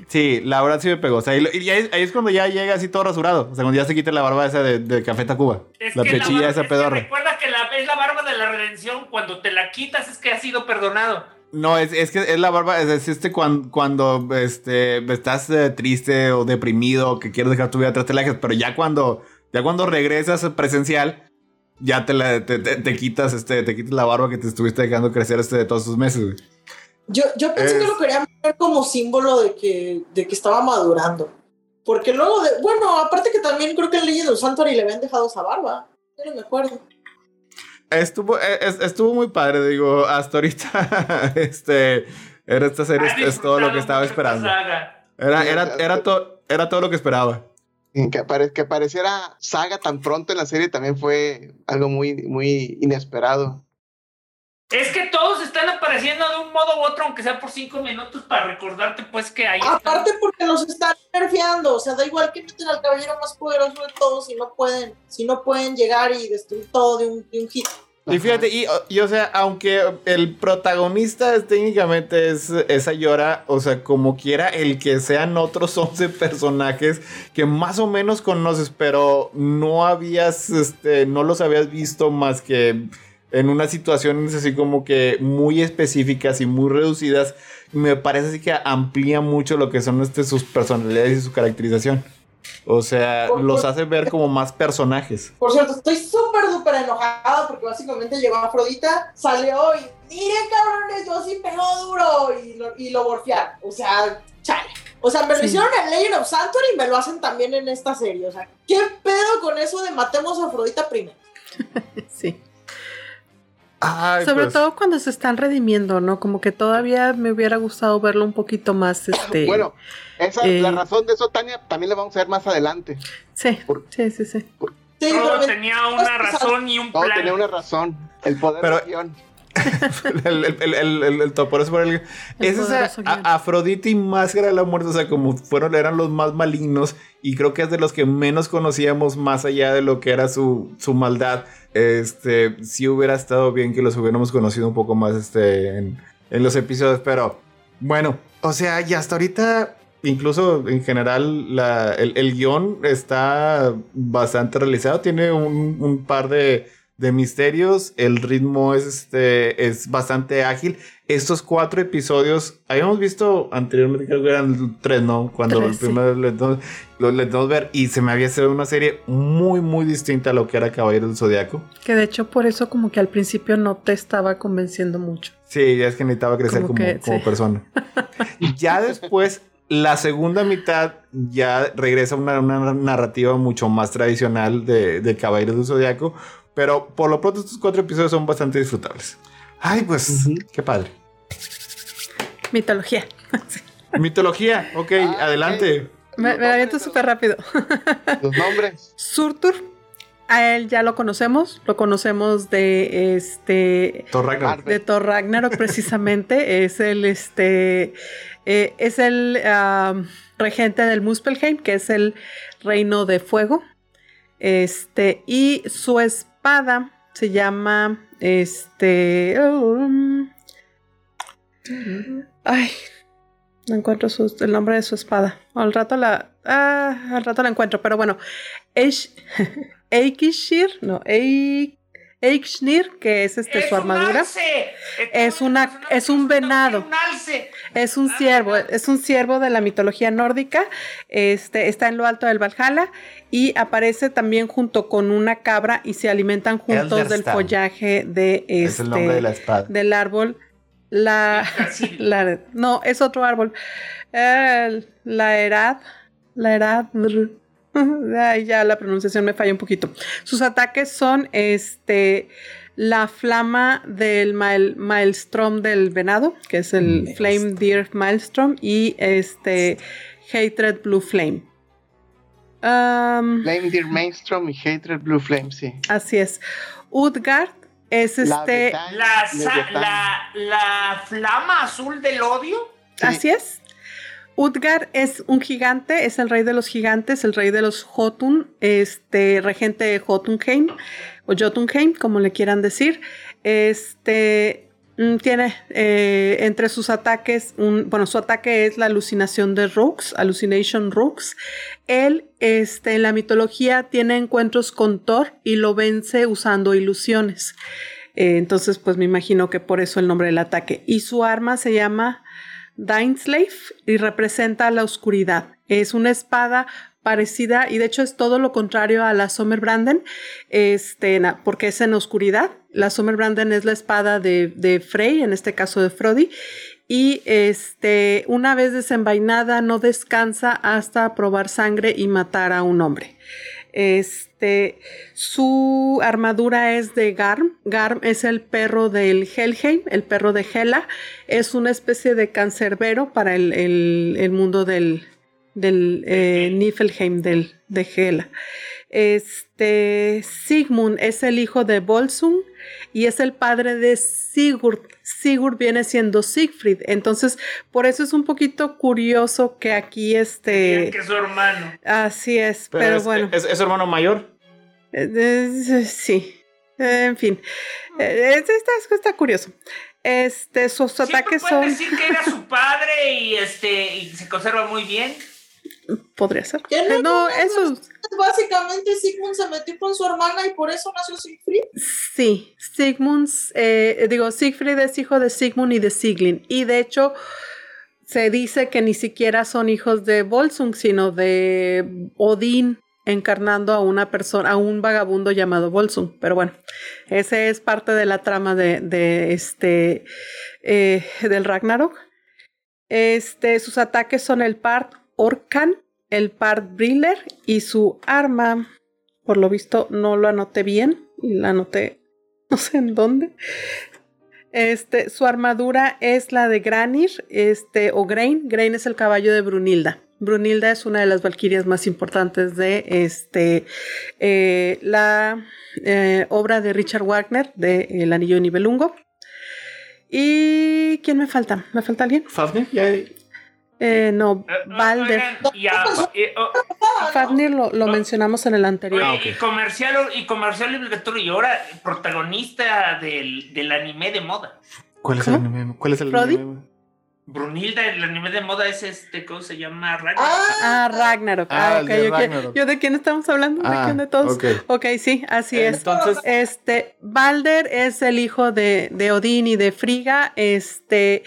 Sí, la verdad sí me pegó. O sea, y, ahí, es cuando ya llega así todo rasurado. O sea, cuando ya se quita la barba esa de, de Café Tacuba. la pechilla esa pedorra. recuerda que la, es la barba de la redención. Cuando te la quitas es que has sido perdonado. No, es, es, que es la barba, es, este cuando, cuando este, estás eh, triste o deprimido, que quieres dejar tu vida atrás, te la pero ya cuando, ya cuando regresas presencial, ya te, la, te, te, quitas, este, te quitas la barba que te estuviste dejando crecer este de todos sus meses. Yo, yo pensé que lo querían ver como símbolo de que, de que estaba madurando. Porque luego de, bueno, aparte que también creo que en Legend of Santuary le habían dejado esa barba. Yo no me acuerdo. Estuvo, e, estuvo muy padre, digo, hasta ahorita, este, era esta serie, es, todo lo que estaba esperando. Era, era, era, era todo lo que esperaba. Que, que pareciera saga tan pronto en la serie también fue algo muy, muy inesperado. Es que todos están apareciendo de un modo u otro, aunque sea por cinco minutos, para recordarte pues que hay. Aparte porque los están nerfeando, o sea, da igual que meten al caballero más poderoso de todos si no pueden, si no pueden llegar y destruir todo de un, de un hit. Y fíjate, y, o sea, aunque el protagonista técnicamente es esa llora, o sea, como quiera, el que sean otros 11 personajes que más o menos conoces, pero no habías, este, no los habías visto más que en unas situaciones así como que muy específicas y muy reducidas, me parece así que amplía mucho lo que son este, sus personalidades y su caracterización. O sea, los hace ver como más personajes. Por cierto, estoy súper, súper enojada porque básicamente llegó Afrodita, salió y miren cabrones, yo sí pegó duro y lo, y lo borfearon. O sea, chale. O sea, me lo hicieron en Legend of Sanctuary y me lo hacen también en esta serie. O sea, ¿qué pedo con eso de matemos a Afrodita primero? sí. Sobre pues. todo cuando se están redimiendo, ¿no? Como que todavía me hubiera gustado verlo un poquito más. Este, bueno, esa, la eh, razón de eso, Tania, también la vamos a ver más adelante. Sí, sí, sí, sí. todo tenía una razón y un plan. Todo tenía una razón. El poder Pero, guion. el, el, el, el, por eso el, es esa Afrodita y Máscara de la Muerte, o sea, como fueron, eran los más malignos y creo que es de los que menos conocíamos más allá de lo que era su, su maldad. Este, si hubiera estado bien que los hubiéramos conocido un poco más este, en, en los episodios, pero bueno, o sea, y hasta ahorita incluso en general la, el, el, guion está bastante realizado. Tiene un par de de misterios. El ritmo es, este, es bastante ágil. Estos cuatro episodios, habíamos visto anteriormente, creo que eran tres, ¿no? Cuando el primero lo le ver y se me había sido una serie muy, muy distinta a lo que era Caballero del Zodiaco. Que de hecho por eso como que al principio no te estaba convenciendo mucho. Sí, ya es que necesitaba crecer como, como, persona. ya después La segunda mitad ya regresa a una, una narrativa mucho más tradicional de, de Caballeros del Zodiaco, pero por lo pronto estos cuatro episodios son bastante disfrutables. Ay, pues, qué padre. Mitología. Mitología, ok, Ah, adelante. Me, me aviento súper rápido. Los nombres. Surtur, a él ya lo conocemos, lo conocemos de este Thor Ragnarok. de Thor Ragnarok precisamente, es el este eh, es el regente del Muspelheim, que es el reino de fuego. Este, y su espada se llama este um, ay, no encuentro su- el nombre de su espada. Al rato la ah, al rato la encuentro, pero bueno, Eish- Eikishir, no, Eik- Eikshir, que es este su un armadura. alce. Es una- es un venado. Un alce. Es un ciervo, es un ciervo de la mitología nórdica. Este está en lo alto del Valhalla y aparece también junto con una cabra y se alimentan juntos del follaje de este es el nombre de la espada. del árbol. La, Sí. la- no, es otro árbol. Eh, la Erad. La Erad. Ay, ya la pronunciación me falla un poquito. Sus ataques son este la flama del mael- maelstrom del venado, que es el Maelstrom. Flame Deer Maelstrom, y este Hatred Blue Flame. Um, Flame Deer Mainstream y Hatred Blue Flame, sí. así es. Utgard es este. La, flama azul del odio. Sí. Así es. Utgar es un gigante, es el rey de los gigantes, el rey de los Jotun, este regente de Jotunheim o Jotunheim, como le quieran decir. Este mm, tiene eh, entre sus ataques, bueno, su ataque es la alucinación de Rooks, Hallucination Rooks. Él, este, en la mitología, tiene encuentros con Thor y lo vence usando ilusiones. Eh, entonces, pues me imagino que por eso el nombre del ataque. Y su arma se llama Dainslave y representa la oscuridad. Es una espada parecida y de hecho es todo lo contrario a la Sommerbranden, este, porque es en oscuridad. La Sommerbranden es la espada de, de Frey, en este caso de Frodi, y este, una vez desenvainada no descansa hasta probar sangre y matar a un hombre. Este, su armadura es de Garm. Garm es el perro del Helheim, el perro de Hela. Es una especie de cancerbero para el, mundo del, del eh, Niflheim, del, de Hela. Este, Sigmund es el hijo de Volsung y es el padre de Sigurd. Sigurd viene siendo Siegfried. Entonces, por eso es un poquito curioso que aquí este... Que es su hermano. Así es, pero, es, bueno. ¿es, es su hermano mayor? Eh, eh, sí. Eh, en fin. Eh, es- está, está curioso. Este, sus Siempre ataques son. decir que era su padre y este y se conserva muy bien. Podría ser. ¿Qué no? Eh, no, eso. Básicamente Sigmund se metió con su hermana y por eso nació Siegfried. Sí. Sigmund, eh, digo, Siegfried es hijo de Sigmund y de Siglin. Y de hecho, se dice que ni siquiera son hijos de Volsung, sino de Odín encarnando a una persona, a un vagabundo llamado Volsung. Pero bueno, ese es parte de la trama de, de este eh, del Ragnarok. Este, sus ataques son el part Orkan, el part Briller y su arma, por lo visto no lo anoté bien, y la anoté no sé en dónde. Este, su armadura es la de Granir, este, o Grain. Grain es el caballo de Brunilda. Brunilda es una de las valquirias más importantes de este, eh, la eh, obra de Richard Wagner, de El Anillo de Nibelungo. ¿Y quién me falta? ¿Me falta alguien? ¿Fafnir? Ya- Eh, no, Eh, Balder. y a- eh, oh, Fafnir lo, lo No. mencionamos en el anterior. oye, y comercial y comercial obligatorio y ahora protagonista del, del anime de moda. ¿Cuál es ¿Cómo? el anime? ¿Cuál es el anime? Brunilda, el anime de moda es este, ¿cómo se llama? Ragnar. Ah, Ah, Ragnarok. Ah, Ah, el ok, de ok. Ragnarok. ¿Yo de quién estamos hablando? ¿De Ah, quién de todos? ok. Ok, sí, así es. Entonces, Este, Balder es el hijo de, de Odín y de Frigga. Este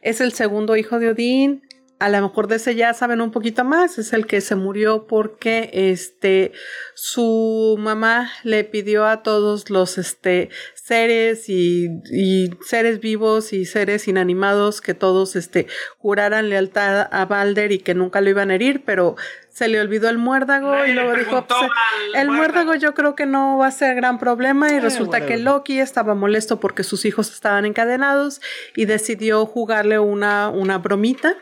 es el segundo hijo de Odín. A lo mejor de ese ya saben un poquito más, es el que se murió porque este su mamá le pidió a todos los este seres y, y seres vivos y seres inanimados que todos este juraran lealtad a Balder y que nunca lo iban a herir, pero se le olvidó el muérdago Nadie y luego dijo, "Pues, al el muérdago yo creo que no va a ser gran problema y Eh, resulta que. Loki estaba molesto porque sus hijos estaban encadenados y decidió jugarle una, una bromita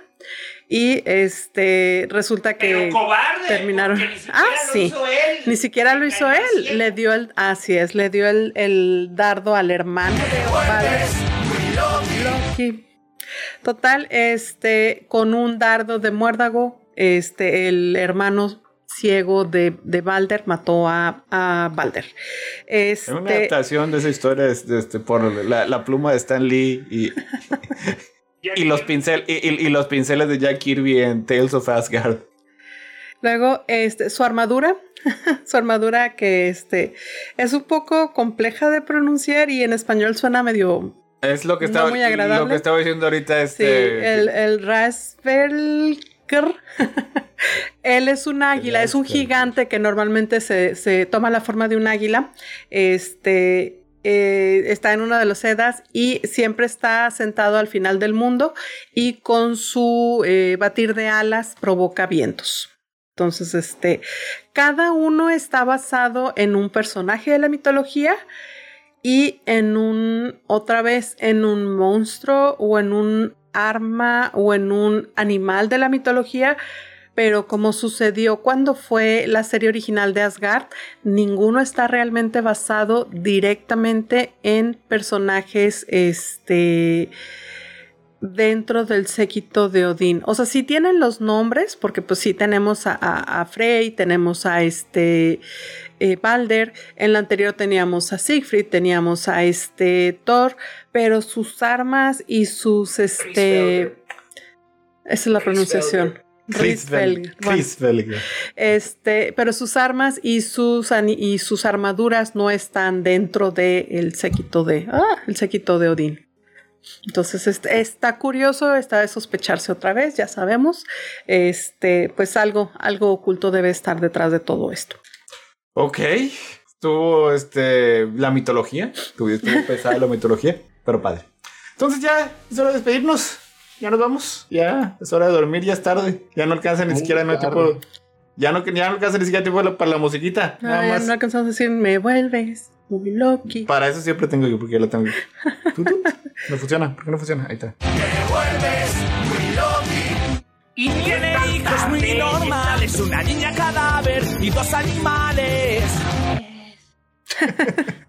y este resulta que cobarde. terminaron- porque Ni siquiera Ah, lo sí. hizo él. ni siquiera lo hizo él, le dio el así es, le dio el, el dardo al hermano de. Loki. Total, este, con un dardo de muérdago, este, el hermano ciego de, de Balder mató a, a Balder. Es una Este, adaptación de esa historia es- de este, por la, la pluma de Stan Lee y, y, los pincel, y, y- y los pinceles de Jack Kirby en Tales of Asgard. Luego, este, su armadura, su armadura que este, es un poco compleja de pronunciar y en español suena medio Es lo que No estaba, muy agradable. lo que estaba diciendo ahorita. Sí, Este, el, el Rasvelker. Él es un águila, es un gigante que normalmente se, se toma la forma de un águila. Este eh, está en una de los sedas y siempre está sentado al final del mundo y con su eh, batir de alas provoca vientos. Entonces, este, cada uno está basado en un personaje de la mitología y en un, otra vez, en un monstruo o en un arma o en un animal de la mitología, pero como sucedió cuando fue la serie original de Asgard, ninguno está realmente basado directamente en personajes, este, dentro del séquito de Odín. O sea, sí tienen los nombres, porque pues sí tenemos a, a- a Frey, tenemos a este eh, Balder, en la anterior teníamos a Siegfried, teníamos a este Thor, pero sus armas y sus este... Esa es la pronunciación. Rhysvelgr. Bueno, Rhysvelgr. este, pero sus armas y sus, y sus armaduras no están dentro del séquito de ah, el séquito de Odín. Entonces este, está curioso, está de sospecharse otra vez, ya sabemos. Este, pues algo, algo oculto debe estar detrás de todo esto. Ok. Estuvo este, la mitología. Estuvo, estuvo pesada la mitología, pero padre. Entonces ya es hora de despedirnos. Ya nos vamos. Ya es hora de dormir, ya es tarde. Ya no alcanza ni Muy siquiera no tiempo. Ya no, ya no alcanza ni siquiera tiempo para la- para la musiquita. Nada Ay, más. no alcanzamos a decir, me vuelves muy Loki. Para eso siempre tengo yo, porque ya lo tengo. ¿Tú, tú? No funciona. ¿Por qué no funciona? Ahí está. Y Tiene hijos muy normales, una niña cadáver y dos animales.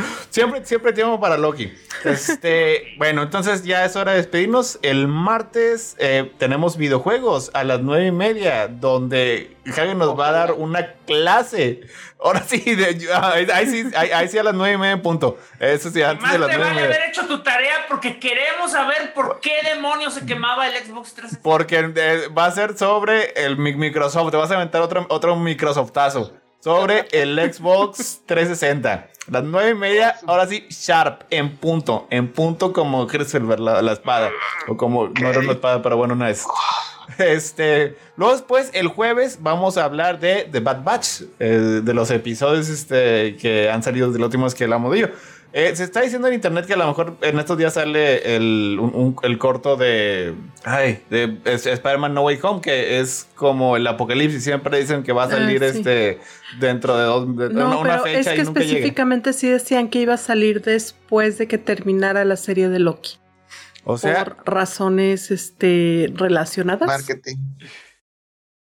Siempre, siempre tiempo para Loki. Este, bueno, entonces ya es hora de despedirnos. El martes eh, tenemos videojuegos a las nueve y media, donde Hagen nos va a dar una clase. Ahora sí, de- ahí, ahí sí, ahí, ahí sí a las nueve y media en punto. Eso sí, antes Más de las te vale media. haber hecho tu tarea porque queremos saber por qué demonios se quemaba el Xbox 360. Porque eh, va a ser sobre el mi- Microsoft. Te vas a aventar otro, otro Microsoftazo. Sobre el Xbox 360. Las nueve y media, ahora sí, sharp, en punto. En punto como Christopher, la, la espada. O como, no era una espada, pero bueno, una es. Este, luego después, el jueves, vamos a hablar de The Bad Batch, eh, de los episodios este, que han salido de los últimos que hablamos de ello. Eh, se está diciendo en internet que a lo mejor en estos días sale el, un- un- el corto de, ay, de es- Spider-Man No Way Home, que es como el apocalipsis. Siempre dicen que va a Ah, salir sí. este dentro de, dos, de No, una, una pero es fecha que y nunca llega. específicamente sí decían que iba a salir después de que terminara la serie de Loki. O sea, por razones este, relacionadas. Marketing.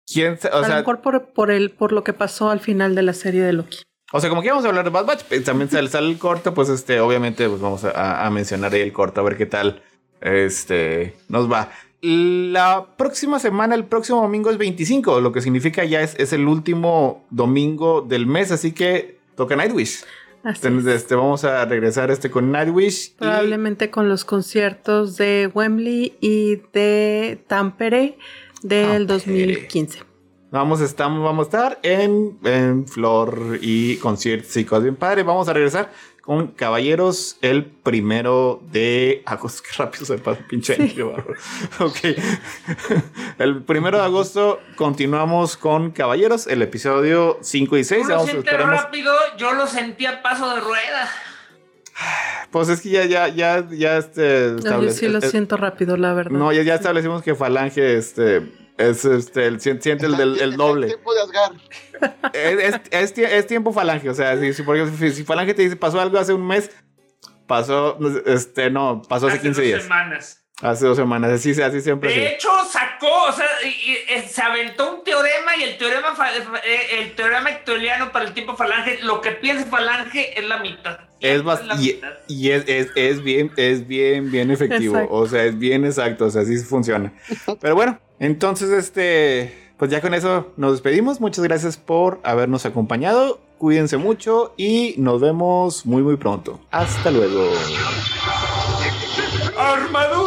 ¿quién, o a lo sea, mejor por, por, el, por lo que pasó al final de la serie de Loki. O sea, como que íbamos a hablar de Bad Batch, pues, también sale, sale el corto, pues este, obviamente, pues vamos a, a mencionar ahí el corto, a ver qué tal este nos va. La próxima semana, el próximo domingo es 25, lo que significa ya es, es el último domingo del mes, así que toca Nightwish. Así Entonces, es. este, vamos a regresar este con Nightwish. y- Probablemente con los conciertos de Wembley y de Tampere del Tampere. 2015. Vamos, estamos, vamos a estar en, en Flor y conciertos y cosas bien padre. Vamos a regresar con Caballeros el primero de agosto. Qué rápido se pasa, pinche año, bárbaro. Ok. El primero de agosto continuamos con Caballeros, el episodio 5 y 6. Tú lo Vamos, rápido, yo lo sentí a paso de rueda. Pues es que ya, ya, ya, ya este. No, yo sí lo siento rápido, la verdad. No, ya, ya establecimos que Falange, este. Es este, el, siente el, del- el Está doble. tiempo de Asgard. es, es- es es tiempo falange. O sea, si, si, por ejemplo, si- si falange te dice pasó algo hace un mes, pasó, este, no, pasó hace 15 dos días. semanas. Hace dos semanas. Así, así siempre. De sí. hecho, sacó, o sea, y- y- eh, se aventó un teorema y el teorema, fa- eh, el teorema hectoliano para el tiempo falange, lo que piensa falange es la mitad. Es la bast- y, mitad. y es, es, es bien, es bien, bien efectivo. Exacto. O sea, es bien exacto. O sea, así funciona. Pero bueno, entonces, este, pues ya con eso nos despedimos. Muchas gracias por habernos acompañado. Cuídense mucho y nos vemos muy, muy pronto. Hasta luego. Armadura,